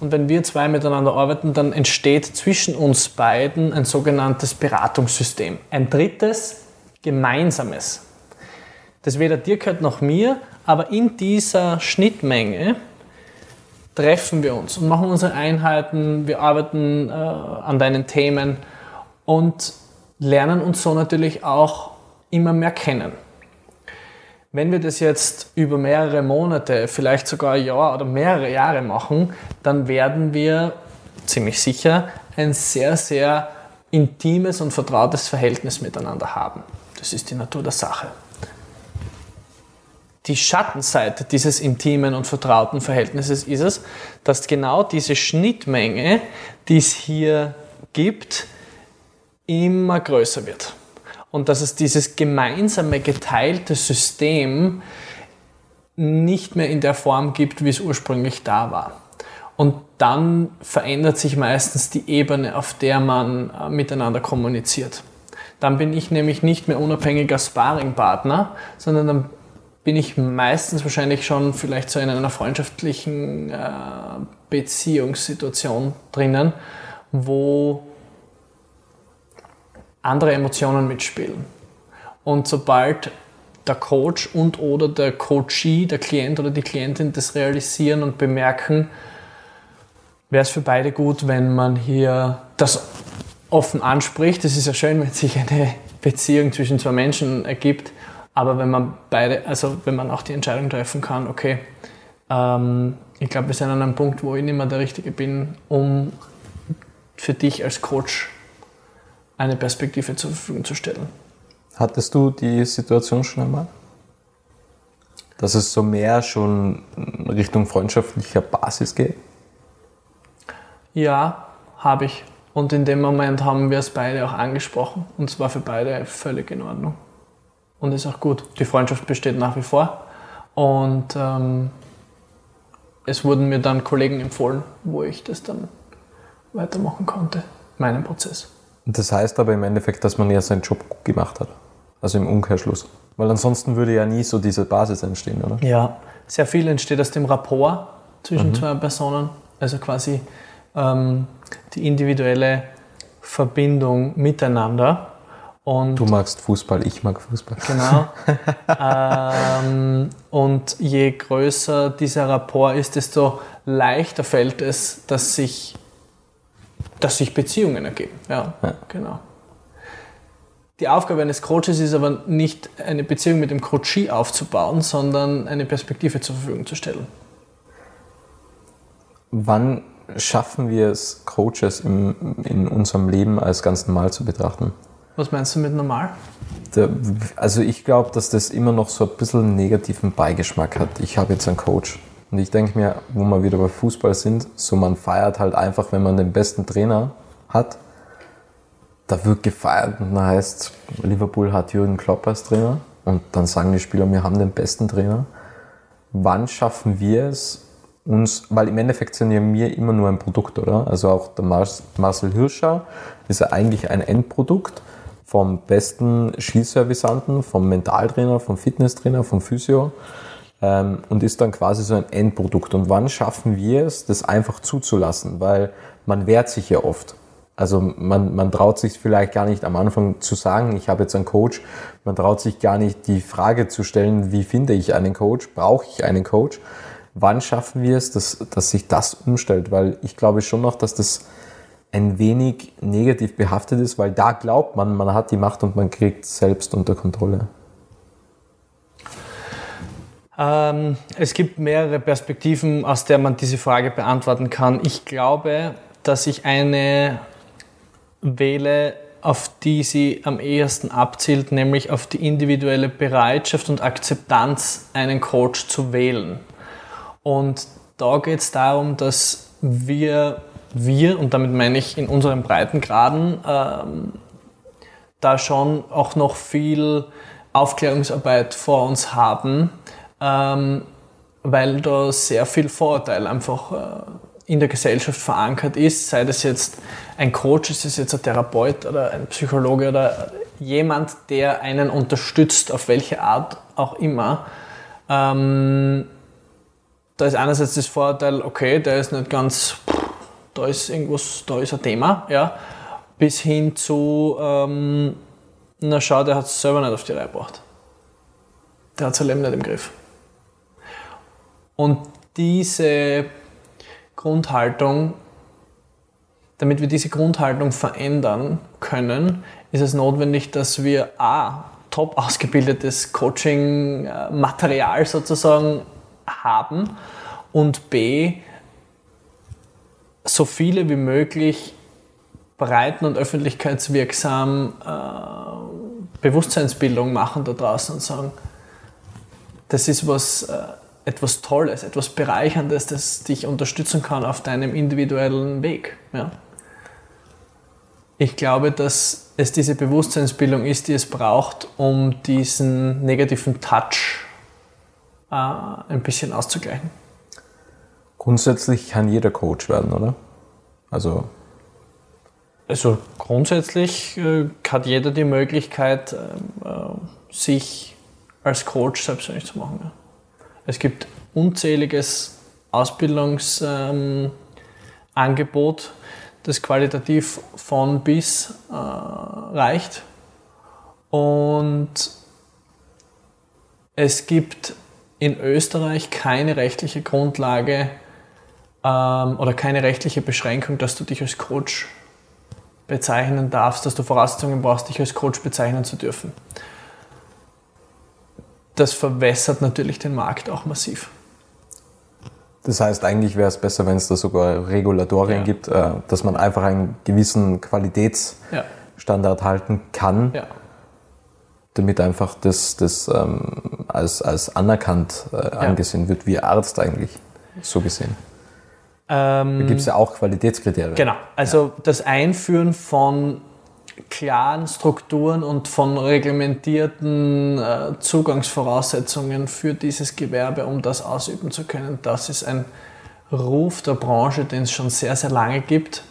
Speaker 1: und wenn wir zwei miteinander arbeiten, dann entsteht zwischen uns beiden ein sogenanntes Beratungssystem. Ein drittes, gemeinsames. Das weder dir gehört noch mir, aber in dieser Schnittmenge treffen wir uns und machen unsere Einheiten, wir arbeiten äh, an deinen Themen und lernen uns so natürlich auch immer mehr kennen. Wenn wir das jetzt über mehrere Monate, vielleicht sogar ein Jahr oder mehrere Jahre machen, dann werden wir ziemlich sicher ein sehr, sehr intimes und vertrautes Verhältnis miteinander haben. Das ist die Natur der Sache. Die Schattenseite dieses intimen und vertrauten Verhältnisses ist es, dass genau diese Schnittmenge, die es hier gibt, immer größer wird und dass es dieses gemeinsame geteilte System nicht mehr in der Form gibt, wie es ursprünglich da war. Und dann verändert sich meistens die Ebene, auf der man äh, miteinander kommuniziert. Dann bin ich nämlich nicht mehr unabhängiger Sparringpartner, sondern dann bin ich meistens wahrscheinlich schon vielleicht so in einer freundschaftlichen äh, Beziehungssituation drinnen, wo andere Emotionen mitspielen. Und sobald der Coach und oder der Coachee, der Klient oder die Klientin das realisieren und bemerken, wäre es für beide gut, wenn man hier das offen anspricht. Es ist ja schön, wenn sich eine Beziehung zwischen zwei Menschen ergibt, aber wenn man beide, also wenn man auch die Entscheidung treffen kann, okay, ähm, ich glaube, wir sind an einem Punkt, wo ich nicht mehr der Richtige bin, um für dich als Coach eine Perspektive zur Verfügung zu stellen.
Speaker 2: Hattest du die Situation schon einmal? Dass es so mehr schon Richtung freundschaftlicher Basis geht?
Speaker 1: Ja, habe ich. Und in dem Moment haben wir es beide auch angesprochen. Und es war für beide völlig in Ordnung. Und ist auch gut. Die Freundschaft besteht nach wie vor. Und ähm, es wurden mir dann Kollegen empfohlen, wo ich das dann weitermachen konnte, meinen Prozess.
Speaker 2: Das heißt aber im Endeffekt, dass man ja seinen Job gut gemacht hat. Also im Umkehrschluss. Weil ansonsten würde ja nie so diese Basis entstehen, oder?
Speaker 1: Ja, sehr viel entsteht aus dem Rapport zwischen mhm. zwei Personen. Also quasi ähm, die individuelle Verbindung miteinander.
Speaker 2: Und du magst Fußball, ich mag Fußball.
Speaker 1: Genau. ähm, und je größer dieser Rapport ist, desto leichter fällt es, dass sich, dass sich Beziehungen ergeben. Ja, ja. genau. Die Aufgabe eines Coaches ist aber nicht eine Beziehung mit dem Coachee aufzubauen, sondern eine Perspektive zur Verfügung zu stellen.
Speaker 2: Wann schaffen wir es, Coaches im, in unserem Leben als ganz normal zu betrachten?
Speaker 1: Was meinst du mit normal?
Speaker 2: Der, also ich glaube, dass das immer noch so ein bisschen einen negativen Beigeschmack hat. Ich habe jetzt einen Coach. Und ich denke mir, wo wir wieder bei Fußball sind, so man feiert halt einfach, wenn man den besten Trainer hat. Da wird gefeiert und dann heißt, Liverpool hat Jürgen Klopp als Trainer. Und dann sagen die Spieler, wir haben den besten Trainer. Wann schaffen wir es, uns, weil im Endeffekt sind ja wir immer nur ein Produkt, oder? Also auch der Marcel Hirscher ist ja eigentlich ein Endprodukt vom besten Skiservisanten, vom Mentaltrainer, vom Fitnesstrainer, vom Physio ähm, und ist dann quasi so ein Endprodukt. Und wann schaffen wir es, das einfach zuzulassen? Weil man wehrt sich ja oft. Also man, man traut sich vielleicht gar nicht am Anfang zu sagen, ich habe jetzt einen Coach. Man traut sich gar nicht die Frage zu stellen, wie finde ich einen Coach? Brauche ich einen Coach? wann schaffen wir es, dass, dass sich das umstellt? Weil ich glaube schon noch, dass das ein wenig negativ behaftet ist, weil da glaubt man, man hat die Macht und man kriegt selbst unter Kontrolle.
Speaker 1: Ähm, es gibt mehrere Perspektiven, aus der man diese Frage beantworten kann. Ich glaube, dass ich eine wähle, auf die sie am ehesten abzielt, nämlich auf die individuelle Bereitschaft und Akzeptanz, einen Coach zu wählen. Und da geht es darum, dass wir, wir, und damit meine ich in unseren Breitengraden, ähm, da schon auch noch viel Aufklärungsarbeit vor uns haben, ähm, weil da sehr viel Vorurteil einfach äh, in der Gesellschaft verankert ist, sei das jetzt ein Coach, ist es jetzt ein Therapeut oder ein Psychologe oder jemand, der einen unterstützt, auf welche Art auch immer. Ähm, da ist einerseits das Vorteil, okay, der ist nicht ganz, da ist irgendwas, da ist ein Thema, ja, bis hin zu, ähm, na schau, der hat es selber nicht auf die Reihe gebracht. Der hat sein Leben nicht im Griff. Und diese Grundhaltung, damit wir diese Grundhaltung verändern können, ist es notwendig, dass wir A, top ausgebildetes Coaching-Material sozusagen haben und b, so viele wie möglich breiten und öffentlichkeitswirksam äh, Bewusstseinsbildung machen da draußen und sagen, das ist was, äh, etwas Tolles, etwas Bereicherndes, das dich unterstützen kann auf deinem individuellen Weg. Ja? Ich glaube, dass es diese Bewusstseinsbildung ist, die es braucht, um diesen negativen Touch äh, ein bisschen auszugleichen.
Speaker 2: Grundsätzlich kann jeder Coach werden, oder? Also,
Speaker 1: also grundsätzlich äh, hat jeder die Möglichkeit, ähm, äh, sich als Coach selbstständig zu machen. Ja. Es gibt unzähliges Ausbildungsangebot, das qualitativ von bis äh, reicht. Und es gibt in Österreich keine rechtliche Grundlage ähm, oder keine rechtliche Beschränkung, dass du dich als Coach bezeichnen darfst, dass du Voraussetzungen brauchst, dich als Coach bezeichnen zu dürfen. Das verwässert natürlich den Markt auch massiv.
Speaker 2: Das heißt, eigentlich wäre es besser, wenn es da sogar Regulatorien ja. gibt, äh, dass man einfach einen gewissen Qualitätsstandard ja. halten kann, ja. damit einfach das, das ähm, als, als anerkannt äh, angesehen wird, wie Arzt eigentlich, so gesehen. Ähm, da gibt es ja auch Qualitätskriterien.
Speaker 1: Genau, also das Einführen von klaren Strukturen und von reglementierten äh, Zugangsvoraussetzungen für dieses Gewerbe, um das ausüben zu können. Das ist ein Ruf der Branche, den es schon sehr, sehr lange gibt.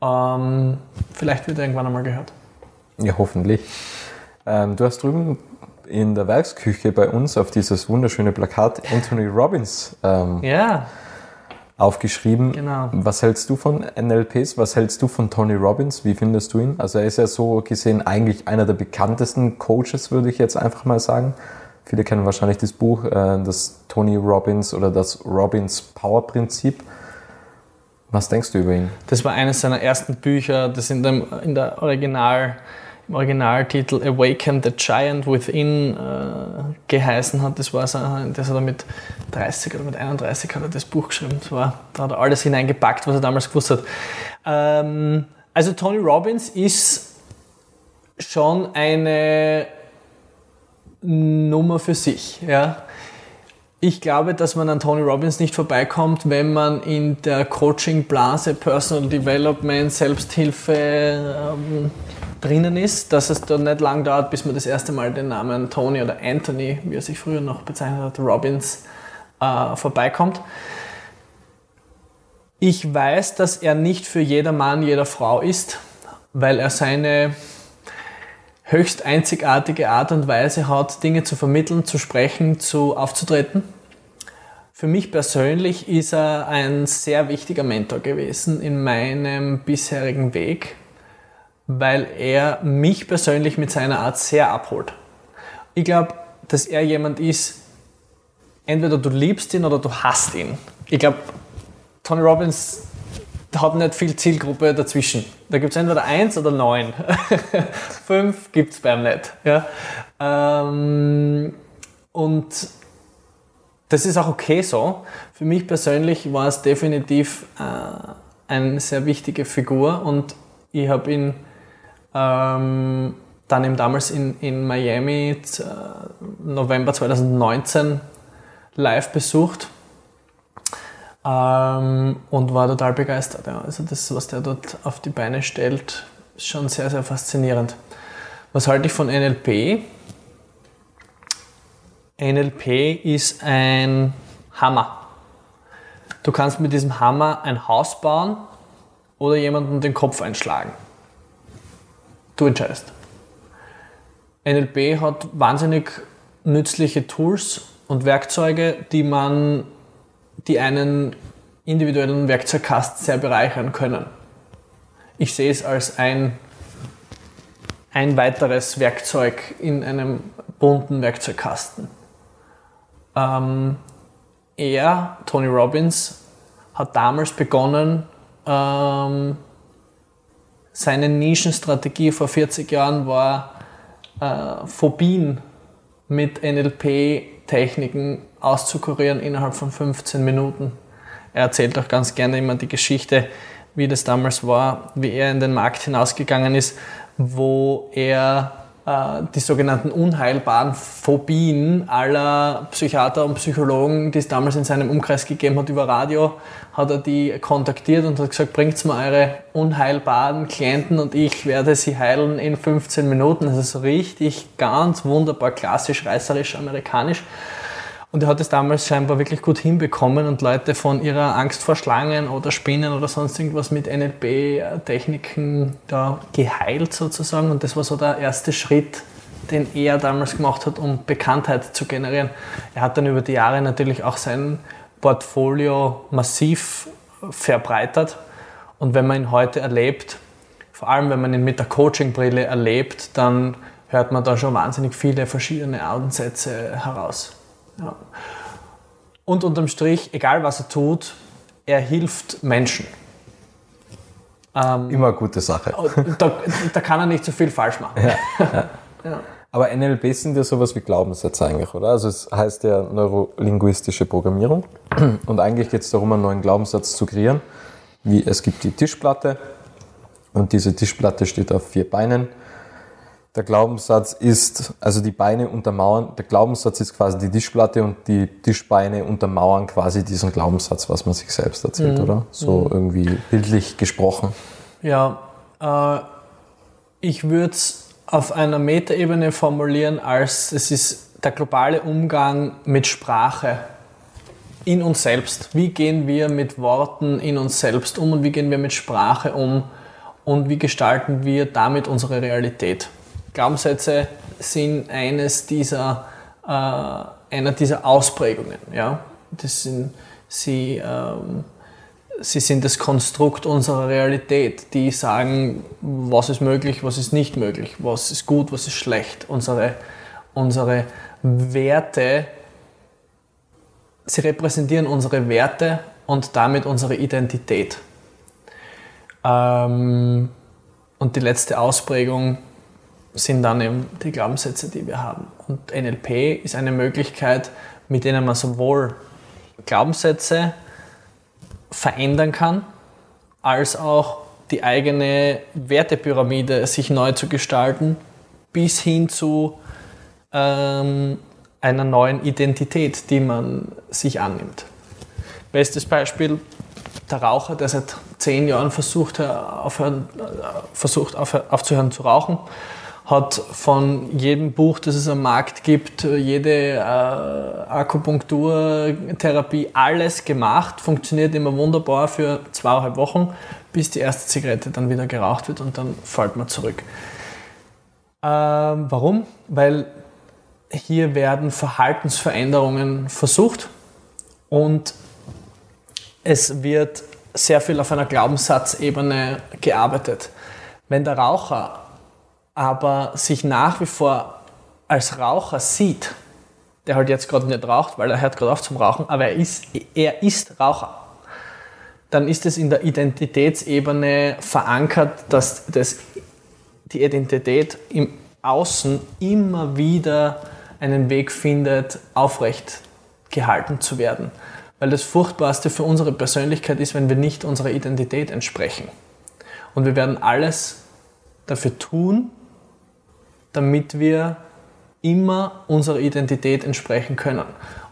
Speaker 1: Ähm, vielleicht wird er irgendwann einmal gehört.
Speaker 2: Ja, hoffentlich. Ähm, du hast drüben in der Werksküche bei uns auf dieses wunderschöne Plakat Anthony Robbins ähm, ja aufgeschrieben. Genau. Was hältst du von NLPs? Was hältst du von Tony Robbins? Wie findest du ihn? Also er ist ja so gesehen eigentlich einer der bekanntesten Coaches, würde ich jetzt einfach mal sagen. Viele kennen wahrscheinlich das Buch, äh, das Tony Robbins oder das Robbins Power Prinzip. Was denkst du über ihn?
Speaker 1: Das war eines seiner ersten Bücher, das in, dem, in der Original im Originaltitel Awaken the Giant Within äh, geheißen hat. Das war so, das hat er mit 30 oder mit 31 hat er das Buch geschrieben. Das war, da hat er alles hineingepackt, was er damals gewusst hat. Ähm, also Tony Robbins ist schon eine Nummer für sich. Ja. Ich glaube, dass man an Tony Robbins nicht vorbeikommt, wenn man in der Coaching-Blase, Personal Development, Selbsthilfe, ähm, drinnen ist, dass es dann nicht lang dauert, bis man das erste Mal den Namen Tony oder Anthony, wie er sich früher noch bezeichnet hat, Robbins, äh, vorbeikommt. Ich weiß, dass er nicht für jeder Mann, jeder Frau ist, weil er seine höchst einzigartige Art und Weise hat, Dinge zu vermitteln, zu sprechen, zu aufzutreten. Für mich persönlich ist er ein sehr wichtiger Mentor gewesen in meinem bisherigen Weg weil er mich persönlich mit seiner Art sehr abholt. Ich glaube, dass er jemand ist, entweder du liebst ihn oder du hasst ihn. Ich glaube, Tony Robbins hat nicht viel Zielgruppe dazwischen. Da gibt es entweder eins oder neun. Fünf gibt es beim nicht. Ja? Ähm, und das ist auch okay so. Für mich persönlich war es definitiv äh, eine sehr wichtige Figur und ich habe ihn ähm, dann eben damals in, in Miami äh, November 2019 live besucht ähm, und war total begeistert. Ja. Also das, was der dort auf die Beine stellt, ist schon sehr, sehr faszinierend. Was halte ich von NLP? NLP ist ein Hammer. Du kannst mit diesem Hammer ein Haus bauen oder jemanden den Kopf einschlagen. Du entscheidest. NLP hat wahnsinnig nützliche Tools und Werkzeuge, die man, die einen individuellen Werkzeugkasten sehr bereichern können. Ich sehe es als ein, ein weiteres Werkzeug in einem bunten Werkzeugkasten. Ähm, er, Tony Robbins, hat damals begonnen, ähm, seine Nischenstrategie vor 40 Jahren war, äh, Phobien mit NLP-Techniken auszukurieren innerhalb von 15 Minuten. Er erzählt auch ganz gerne immer die Geschichte, wie das damals war, wie er in den Markt hinausgegangen ist, wo er die sogenannten unheilbaren Phobien aller Psychiater und Psychologen, die es damals in seinem Umkreis gegeben hat über Radio, hat er die kontaktiert und hat gesagt, bringt mir eure unheilbaren Klienten und ich werde sie heilen in 15 Minuten. Das ist richtig ganz wunderbar klassisch, reißerisch, amerikanisch. Und er hat es damals scheinbar wirklich gut hinbekommen und Leute von ihrer Angst vor Schlangen oder Spinnen oder sonst irgendwas mit NLP-Techniken da geheilt sozusagen. Und das war so der erste Schritt den er damals gemacht hat, um Bekanntheit zu generieren. Er hat dann über die Jahre natürlich auch sein Portfolio massiv verbreitert. Und wenn man ihn heute erlebt, vor allem wenn man ihn mit der Coaching-Brille erlebt, dann hört man da schon wahnsinnig viele verschiedene Ansätze heraus. Ja. Und unterm Strich, egal was er tut, er hilft Menschen.
Speaker 2: Ähm, Immer eine gute Sache.
Speaker 1: Da, da, kann er nicht so viel falsch machen. Ja,
Speaker 2: ja. ja. Aber NLP sind ja sowas wie Glaubenssätze eigentlich, oder? Also es heißt ja neurolinguistische Programmierung. Und eigentlich geht es darum, einen neuen Glaubenssatz zu kreieren. Wie es gibt die Tischplatte und diese Tischplatte steht auf vier Beinen der Glaubenssatz ist, also die Beine untermauern, der Glaubenssatz ist quasi die Tischplatte und die Tischbeine untermauern quasi diesen Glaubenssatz, was man sich selbst erzählt, mhm. oder? So mhm. irgendwie bildlich gesprochen.
Speaker 1: Ja, äh, ich würde es auf einer Metaebene formulieren, als es ist der globale Umgang mit Sprache in uns selbst. Wie gehen wir mit Worten in uns selbst um und wie gehen wir mit Sprache um und wie gestalten wir damit unsere Realität? Glaubenssätze sind eines dieser, äh, einer dieser Ausprägungen. Ja? Das sind, sie, ähm, sie sind das Konstrukt unserer Realität, die sagen, was ist möglich, was ist nicht möglich, was ist gut, was ist schlecht. Unsere, unsere Werte, sie repräsentieren unsere Werte und damit unsere Identität. Ähm, und die letzte Ausprägung sind dann eben die Glaubenssätze, die wir haben. Und NLP ist eine Möglichkeit, mit denen man sowohl Glaubenssätze verändern kann, als auch die eigene Wertepyramide sich neu zu gestalten, bis hin zu ähm, einer neuen Identität, die man sich annimmt. Bestes Beispiel, der Raucher, der seit zehn Jahren versucht, aufhören, äh, versucht aufzuhören zu rauchen, hat von jedem Buch, das es am Markt gibt, jede äh, Akupunkturtherapie, alles gemacht, funktioniert immer wunderbar für zweieinhalb Wochen, bis die erste Zigarette dann wieder geraucht wird und dann fällt man zurück. Ähm, warum? Weil hier werden Verhaltensveränderungen versucht und es wird sehr viel auf einer Glaubenssatzebene gearbeitet. Wenn der Raucher aber sich nach wie vor als Raucher sieht, der halt jetzt gerade nicht raucht, weil er hört gerade auf zum Rauchen, aber er ist, er ist Raucher, dann ist es in der Identitätsebene verankert, dass das, die Identität im Außen immer wieder einen Weg findet, aufrecht gehalten zu werden. Weil das Furchtbarste für unsere Persönlichkeit ist, wenn wir nicht unserer Identität entsprechen. Und wir werden alles dafür tun, damit wir immer unserer Identität entsprechen können.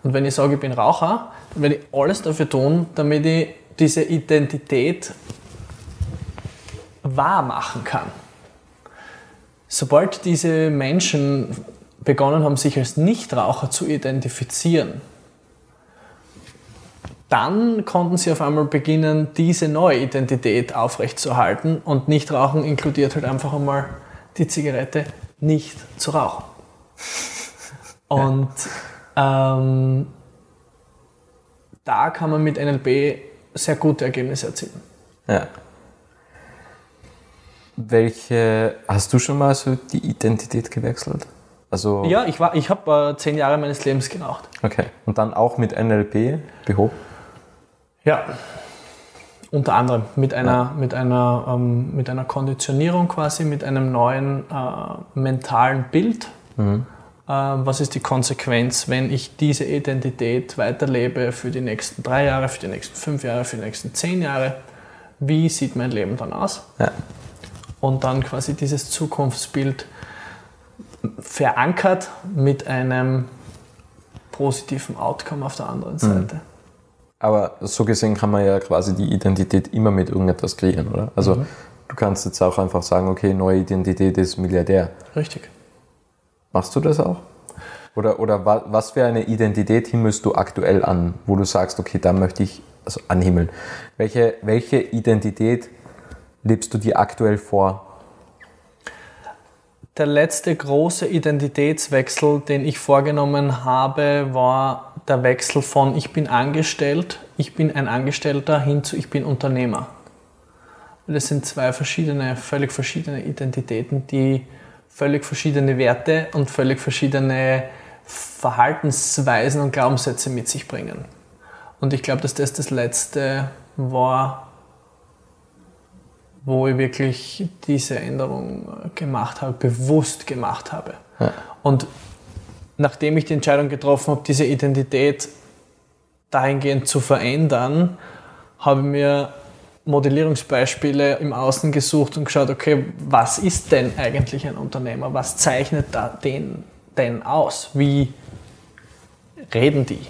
Speaker 1: Und wenn ich sage, ich bin Raucher, dann werde ich alles dafür tun, damit ich diese Identität wahr machen kann. Sobald diese Menschen begonnen haben, sich als Nichtraucher zu identifizieren, dann konnten sie auf einmal beginnen, diese neue Identität aufrechtzuerhalten und Nichtrauchen inkludiert halt einfach einmal die Zigarette nicht zu rauchen. Und ähm, da kann man mit NLP sehr gute Ergebnisse erzielen.
Speaker 2: Ja. Welche, hast du schon mal so die Identität gewechselt?
Speaker 1: Also ja, ich, ich habe äh, zehn Jahre meines Lebens geraucht.
Speaker 2: Okay. Und dann auch mit NLP behoben?
Speaker 1: Ja, unter anderem mit einer, ja. mit einer, ähm, mit einer Konditionierung quasi, mit einem neuen äh, mentalen Bild. Mhm. Äh, was ist die Konsequenz, wenn ich diese Identität weiterlebe für die nächsten drei Jahre, für die nächsten fünf Jahre, für die nächsten zehn Jahre? Wie sieht mein Leben dann aus? Ja. Und dann quasi dieses Zukunftsbild verankert mit einem positiven Outcome auf der anderen mhm. Seite. Mhm.
Speaker 2: Aber so gesehen kann man ja quasi die Identität immer mit irgendetwas kreieren, oder? Also mhm. du kannst jetzt auch einfach sagen, okay, neue Identität ist Milliardär.
Speaker 1: Richtig.
Speaker 2: Machst du das auch? Oder, oder was für eine Identität himmelst du aktuell an, wo du sagst, okay, da möchte ich also anhimmeln? Welche, welche Identität lebst du dir aktuell vor?
Speaker 1: Der letzte große Identitätswechsel, den ich vorgenommen habe, war der Wechsel von ich bin angestellt, ich bin ein Angestellter hin zu ich bin Unternehmer. Das sind zwei verschiedene, völlig verschiedene Identitäten, die völlig verschiedene Werte und völlig verschiedene Verhaltensweisen und Glaubenssätze mit sich bringen. Und ich glaube, dass das das letzte war, wo ich wirklich diese Änderung gemacht habe, bewusst gemacht habe. Ja. Und nachdem ich die Entscheidung getroffen habe, diese Identität dahingehend zu verändern, habe ich mir Modellierungsbeispiele im Außen gesucht und geschaut, okay, was ist denn eigentlich ein Unternehmer? Was zeichnet da den denn aus? Wie reden die?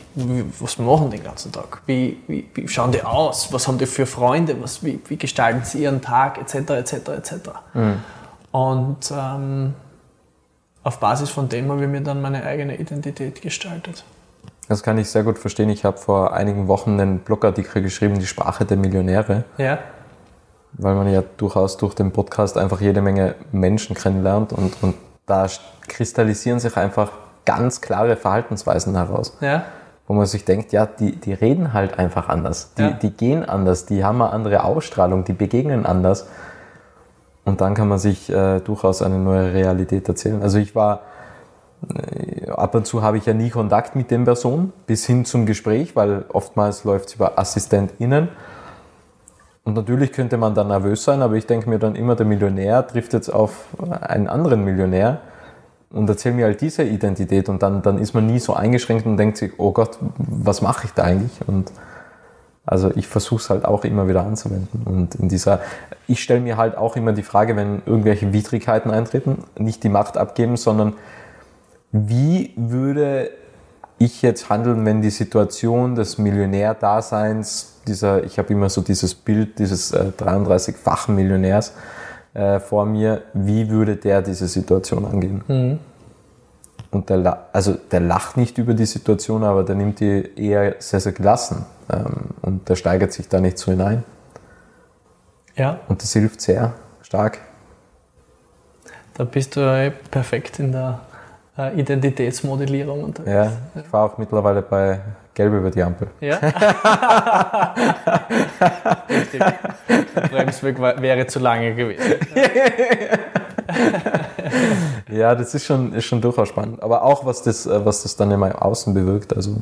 Speaker 1: Was machen die den ganzen Tag? Wie, wie, wie, schauen die aus? Was haben die für Freunde? Was, wie, wie gestalten sie ihren Tag? Etc. etc. etc. Mhm. Und ähm, auf Basis von dem habe ich mir dann meine eigene Identität gestaltet.
Speaker 2: Das kann ich sehr gut verstehen. Ich habe vor einigen Wochen einen Blogartikel geschrieben, die Sprache der Millionäre.
Speaker 1: Ja.
Speaker 2: Weil man ja durchaus durch den Podcast einfach jede Menge Menschen kennenlernt und, und da kristallisieren sich einfach ganz klare Verhaltensweisen heraus.
Speaker 1: Ja.
Speaker 2: Wo man sich denkt, ja, die, die reden halt einfach anders. Die, ja. die gehen anders, die haben eine andere Ausstrahlung, die begegnen anders. Und dann kann man sich äh, durchaus eine neue Realität erzählen. Also ich war, äh, ab und zu habe ich ja nie Kontakt mit den Personen bis hin zum Gespräch, weil oftmals läuft es über AssistentInnen. Und natürlich könnte man dann nervös sein, aber ich denke mir dann immer, der Millionär trifft jetzt auf einen anderen Millionär und erzählt mir halt diese Identität und dann, dann ist man nie so eingeschränkt und denkt sich, oh Gott, was mache ich da eigentlich? Und also ich versuche es halt auch immer wieder anzuwenden. Und in dieser, ich stelle mir halt auch immer die Frage, wenn irgendwelche Widrigkeiten eintreten, nicht die Macht abgeben, sondern wie würde ich jetzt handeln, wenn die Situation des Millionärdaseins, dieser, ich habe immer so dieses Bild dieses äh, 33-fachen Millionärs, äh, vor mir, wie würde der diese Situation angehen? Mhm. Und der, also der lacht nicht über die Situation, aber der nimmt die eher sehr, sehr gelassen ähm, und der steigert sich da nicht so hinein.
Speaker 1: Ja.
Speaker 2: Und das hilft sehr stark.
Speaker 1: Da bist du perfekt in der äh, Identitätsmodellierung
Speaker 2: unterwegs. Ja, ich fahre auch mittlerweile bei Gelb über die Ampel.
Speaker 1: Ja. Richtig. Der Bremsweg wäre zu lange gewesen.
Speaker 2: ja, das ist schon, ist schon durchaus spannend. Aber auch, was das, äh, was das dann im Außen bewirkt. Also,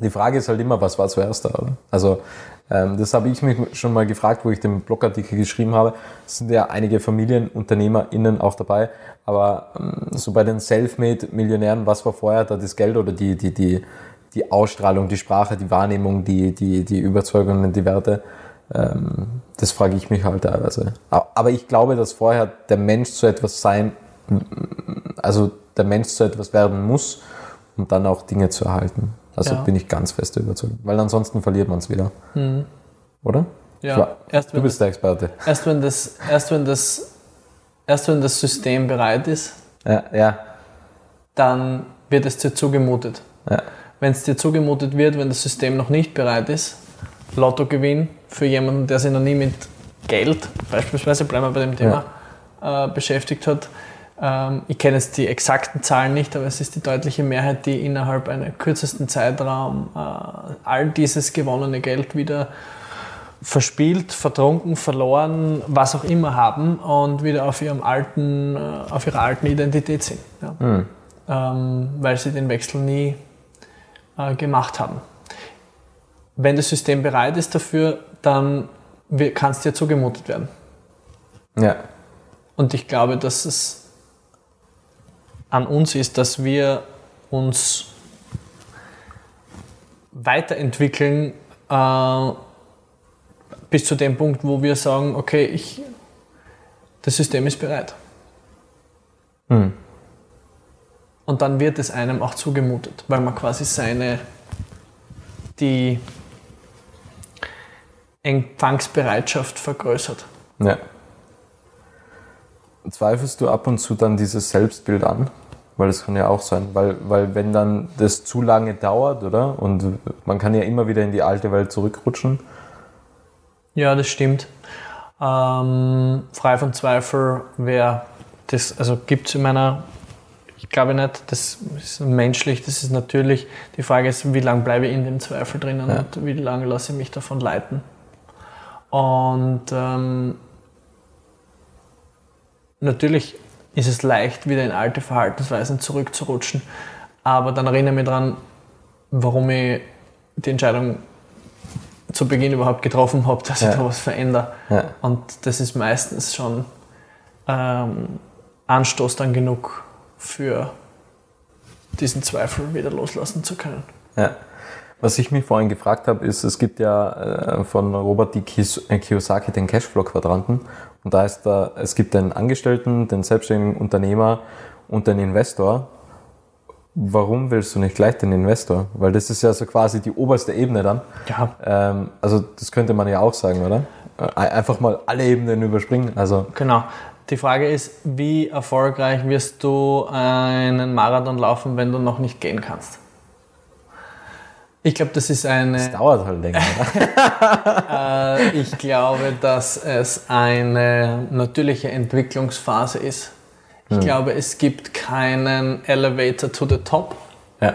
Speaker 2: die Frage ist halt immer, was war zuerst da, oder? Also, ähm, das habe ich mich schon mal gefragt, wo ich den Blogartikel geschrieben habe. Es sind ja einige FamilienunternehmerInnen auch dabei. Aber ähm, so bei den Selfmade-Millionären, was war vorher da das Geld oder die, die, die, die Ausstrahlung, die Sprache, die Wahrnehmung, die, die, die Überzeugungen, die Werte. Ähm, das frage ich mich halt teilweise. Aber ich glaube, dass vorher der Mensch zu etwas sein, also der Mensch zu etwas werden muss, um dann auch Dinge zu erhalten. Also ja. bin ich ganz fest überzeugt. Weil ansonsten verliert man es wieder. Mhm. Oder?
Speaker 1: Ja,
Speaker 2: erst, du bist der Experte.
Speaker 1: Erst wenn das, erst wenn das, erst wenn das System bereit ist,
Speaker 2: ja, ja.
Speaker 1: dann wird es dir zugemutet.
Speaker 2: Ja
Speaker 1: wenn es dir zugemutet wird, wenn das System noch nicht bereit ist, Lottogewinn für jemanden, der sich noch nie mit Geld, beispielsweise bleiben wir bei dem Thema, ja. äh, beschäftigt hat. Ähm, ich kenne jetzt die exakten Zahlen nicht, aber es ist die deutliche Mehrheit, die innerhalb einer kürzesten Zeitraum äh, all dieses gewonnene Geld wieder verspielt, vertrunken, verloren, was auch immer haben und wieder auf, ihrem alten, äh, auf ihrer alten Identität sind. Ja. Mhm. Ähm, weil sie den Wechsel nie gemacht haben. Wenn das System bereit ist dafür, dann kann es dir zugemutet werden.
Speaker 2: Ja.
Speaker 1: Und ich glaube, dass es an uns ist, dass wir uns weiterentwickeln äh, bis zu dem Punkt, wo wir sagen, okay, ich, das System ist bereit. Hm. Und dann wird es einem auch zugemutet, weil man quasi seine, die Empfangsbereitschaft vergrößert.
Speaker 2: Ja. Zweifelst du ab und zu dann dieses Selbstbild an? Weil das kann ja auch sein, weil, weil wenn dann das zu lange dauert, oder? Und man kann ja immer wieder in die alte Welt zurückrutschen.
Speaker 1: Ja, das stimmt. Ähm, frei von Zweifel wäre das also gibt es in meiner, ich glaube nicht, das ist menschlich, das ist natürlich. Die Frage ist, wie lange bleibe ich in dem Zweifel drinnen ja. und wie lange lasse ich mich davon leiten. Und ähm, natürlich ist es leicht, wieder in alte Verhaltensweisen zurückzurutschen. Aber dann erinnere ich mich daran, warum ich die Entscheidung zu Beginn überhaupt getroffen habe, dass ja. ich da was verändere. Ja. Und das ist meistens schon ähm, Anstoß dann genug für diesen Zweifel wieder loslassen zu können.
Speaker 2: Ja. Was ich mich vorhin gefragt habe, ist, es gibt ja äh, von Robert D. Äh, Kiyosaki den Cashflow-Quadranten. Und da ist da, es gibt den Angestellten, den selbstständigen Unternehmer und den Investor. Warum willst du nicht gleich den Investor? Weil das ist ja so quasi die oberste Ebene dann. Ja. Ähm, also das könnte man ja auch sagen, oder? Äh, einfach mal alle Ebenen überspringen. Also
Speaker 1: genau. Die Frage ist, wie erfolgreich wirst du einen Marathon laufen, wenn du noch nicht gehen kannst? Ich glaube, das ist eine.
Speaker 2: Das dauert halt länger.
Speaker 1: äh, ich glaube, dass es eine natürliche Entwicklungsphase ist. Ich hm. glaube, es gibt keinen Elevator to the top. Ja.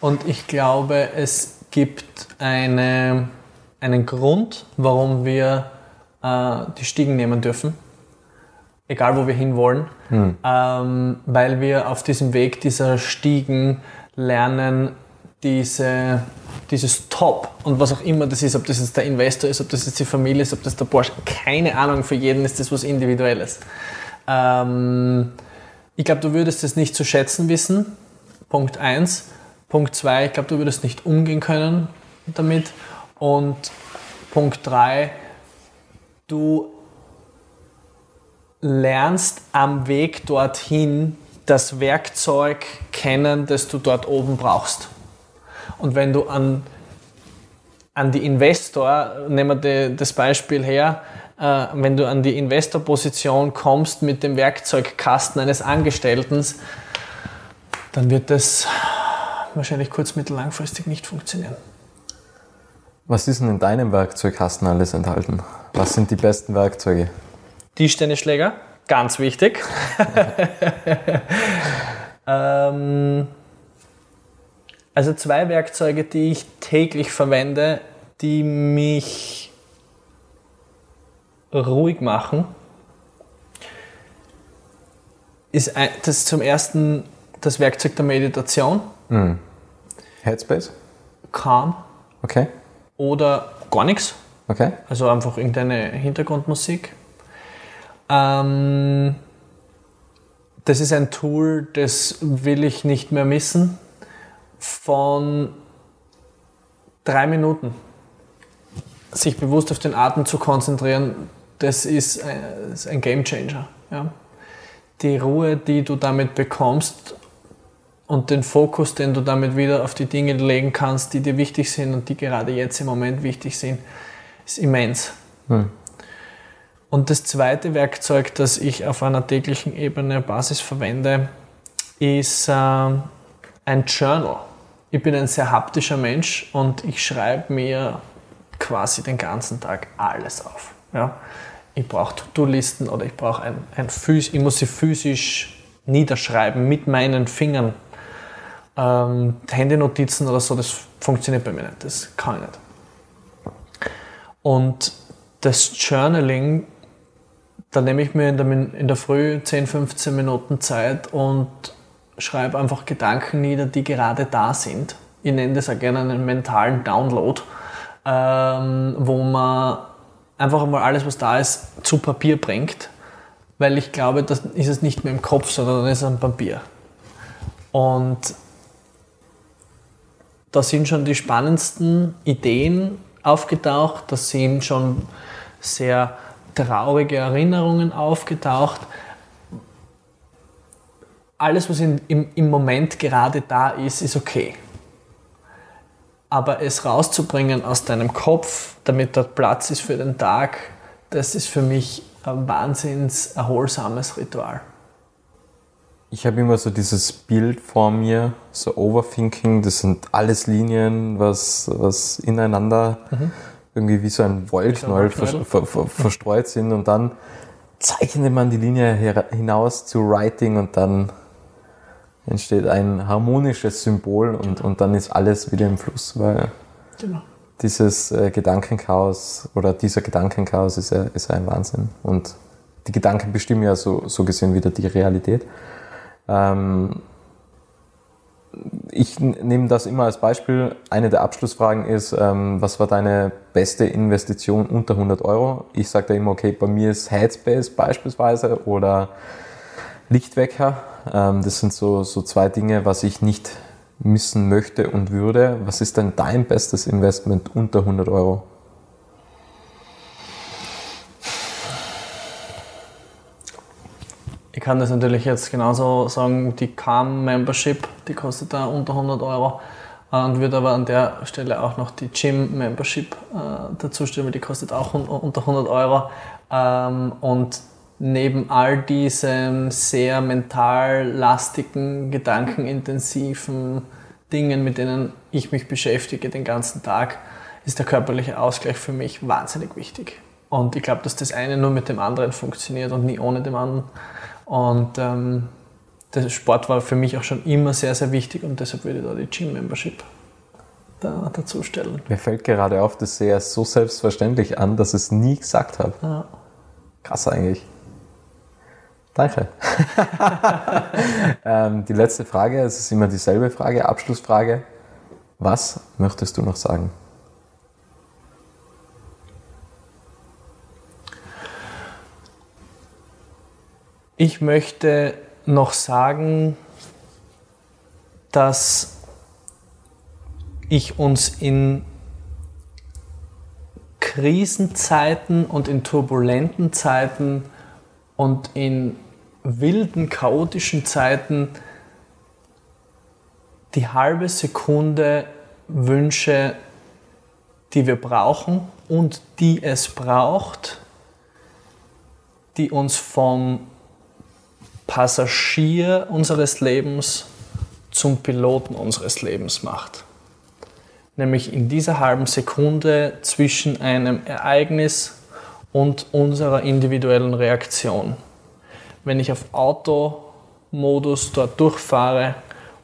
Speaker 1: Und ich glaube, es gibt eine, einen Grund, warum wir äh, die Stiegen nehmen dürfen. Egal, wo wir hinwollen. Hm. Ähm, weil wir auf diesem Weg dieser Stiegen lernen, diese, dieses Top und was auch immer das ist, ob das jetzt der Investor ist, ob das jetzt die Familie ist, ob das der Porsche, keine Ahnung, für jeden ist das was Individuelles. Ähm, ich glaube, du würdest es nicht zu schätzen wissen, Punkt 1. Punkt 2, ich glaube, du würdest nicht umgehen können damit. Und Punkt 3, du lernst am Weg dorthin das Werkzeug kennen, das du dort oben brauchst. Und wenn du an, an die Investor, nehmen wir das Beispiel her, äh, wenn du an die Investorposition kommst mit dem Werkzeugkasten eines Angestellten, dann wird das wahrscheinlich kurz-, mittel-, langfristig nicht funktionieren.
Speaker 2: Was ist denn in deinem Werkzeugkasten alles enthalten? Was sind die besten Werkzeuge?
Speaker 1: Tischtennisschläger, ganz wichtig. ähm, also zwei Werkzeuge, die ich täglich verwende, die mich ruhig machen, ist ein, das zum ersten das Werkzeug der Meditation. Mhm.
Speaker 2: Headspace?
Speaker 1: Calm.
Speaker 2: Okay.
Speaker 1: Oder gar nichts.
Speaker 2: Okay.
Speaker 1: Also einfach irgendeine Hintergrundmusik. Ähm, das ist ein Tool, das will ich nicht mehr missen von drei Minuten sich bewusst auf den Atem zu konzentrieren, das ist ein Game Changer. Ja. Die Ruhe, die du damit bekommst und den Fokus, den du damit wieder auf die Dinge legen kannst, die dir wichtig sind und die gerade jetzt im Moment wichtig sind, ist immens. Hm. Und das zweite Werkzeug, das ich auf einer täglichen Ebene Basis verwende, ist äh, ein Journal ich bin ein sehr haptischer Mensch und ich schreibe mir quasi den ganzen Tag alles auf. Ja? Ich brauche To-Do-Listen oder ich brauche ein, ein Phys ich muss sie physisch niederschreiben mit meinen Fingern. Ähm, Handynotizen oder so, das funktioniert bei mir nicht. Das kann ich nicht. Und das Journaling, da nehme ich mir in der, in der Früh 10, 15 Minuten Zeit und schreibe einfach Gedanken nieder, die gerade da sind. Ich nenne das auch gerne einen mentalen Download, ähm, wo man einfach einmal alles, was da ist, zu Papier bringt, weil ich glaube, das ist es nicht mehr im Kopf, sondern dann ist es am Papier. Und da sind schon die spannendsten Ideen aufgetaucht, da sind schon sehr traurige Erinnerungen aufgetaucht, alles, was in, im, im Moment gerade da ist, ist okay. Aber es rauszubringen aus deinem Kopf, damit dort Platz ist für den Tag, das ist für mich ein wahnsinns erholsames Ritual.
Speaker 2: Ich habe immer so dieses Bild vor mir, so Overthinking, das sind alles Linien, was, was ineinander mhm. Irgendwie wie so ein Wollknäuel ver, ver, ver, verstreut sind und dann zeichnet man die Linie hinaus zu Writing und dann entsteht ein harmonisches Symbol und, und dann ist alles wieder im Fluss, weil genau. dieses äh, Gedankenchaos oder dieser Gedankenchaos ist ja, ist ja ein Wahnsinn. Und die Gedanken bestimmen ja so, so gesehen wieder die Realität. Ähm, ich nehme das immer als Beispiel. Eine der Abschlussfragen ist, ähm, was war deine beste Investition unter 100 Euro? Ich sage da immer, okay, bei mir ist Headspace beispielsweise oder Lichtwecker. Ähm, das sind so, so zwei Dinge, was ich nicht missen möchte und würde. Was ist denn dein bestes Investment unter 100 Euro?
Speaker 1: Ich kann das natürlich jetzt genauso sagen, die Calm-Membership, die kostet da unter 100 Euro äh, und würde aber an der Stelle auch noch die Gym-Membership äh, dazu stellen, weil die kostet auch unter 100 Euro. Ähm, und neben all diesen sehr mental lastigen, gedankenintensiven Dingen, mit denen ich mich beschäftige den ganzen Tag, ist der körperliche Ausgleich für mich wahnsinnig wichtig. Und ich glaube, dass das eine nur mit dem anderen funktioniert und nie ohne dem anderen. Und ähm, der Sport war für mich auch schon immer sehr, sehr wichtig und deshalb würde ich da die Gym-Membership da, dazu stellen.
Speaker 2: Mir fällt gerade auf, das sehe so selbstverständlich an, dass ich es nie gesagt habe. Ja. Krass eigentlich. Danke. ähm, die letzte Frage, es ist immer dieselbe Frage, Abschlussfrage. Was möchtest du noch sagen?
Speaker 1: Ich möchte noch sagen, dass ich uns in Krisenzeiten und in turbulenten Zeiten und in wilden, chaotischen Zeiten die halbe Sekunde wünsche, die wir brauchen und die es braucht, die uns vom Passagier unseres Lebens zum Piloten unseres Lebens macht. Nämlich in dieser halben Sekunde zwischen einem Ereignis und unserer individuellen Reaktion. Wenn ich auf Automodus dort durchfahre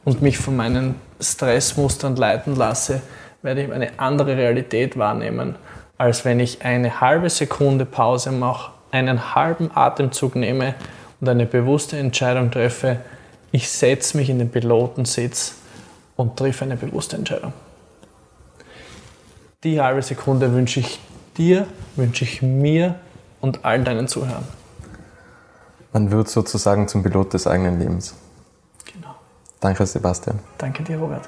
Speaker 1: und mich von meinen Stressmustern leiten lasse, werde ich eine andere Realität wahrnehmen, als wenn ich eine halbe Sekunde Pause mache, einen halben Atemzug nehme und eine bewusste Entscheidung treffe, ich setze mich in den Pilotensitz und treffe eine bewusste Entscheidung. Die halbe Sekunde wünsche ich dir, wünsche ich mir und allen deinen Zuhörern.
Speaker 2: Man wird sozusagen zum Pilot des eigenen Lebens.
Speaker 1: Genau.
Speaker 2: Danke, Sebastian.
Speaker 1: Danke dir, Robert.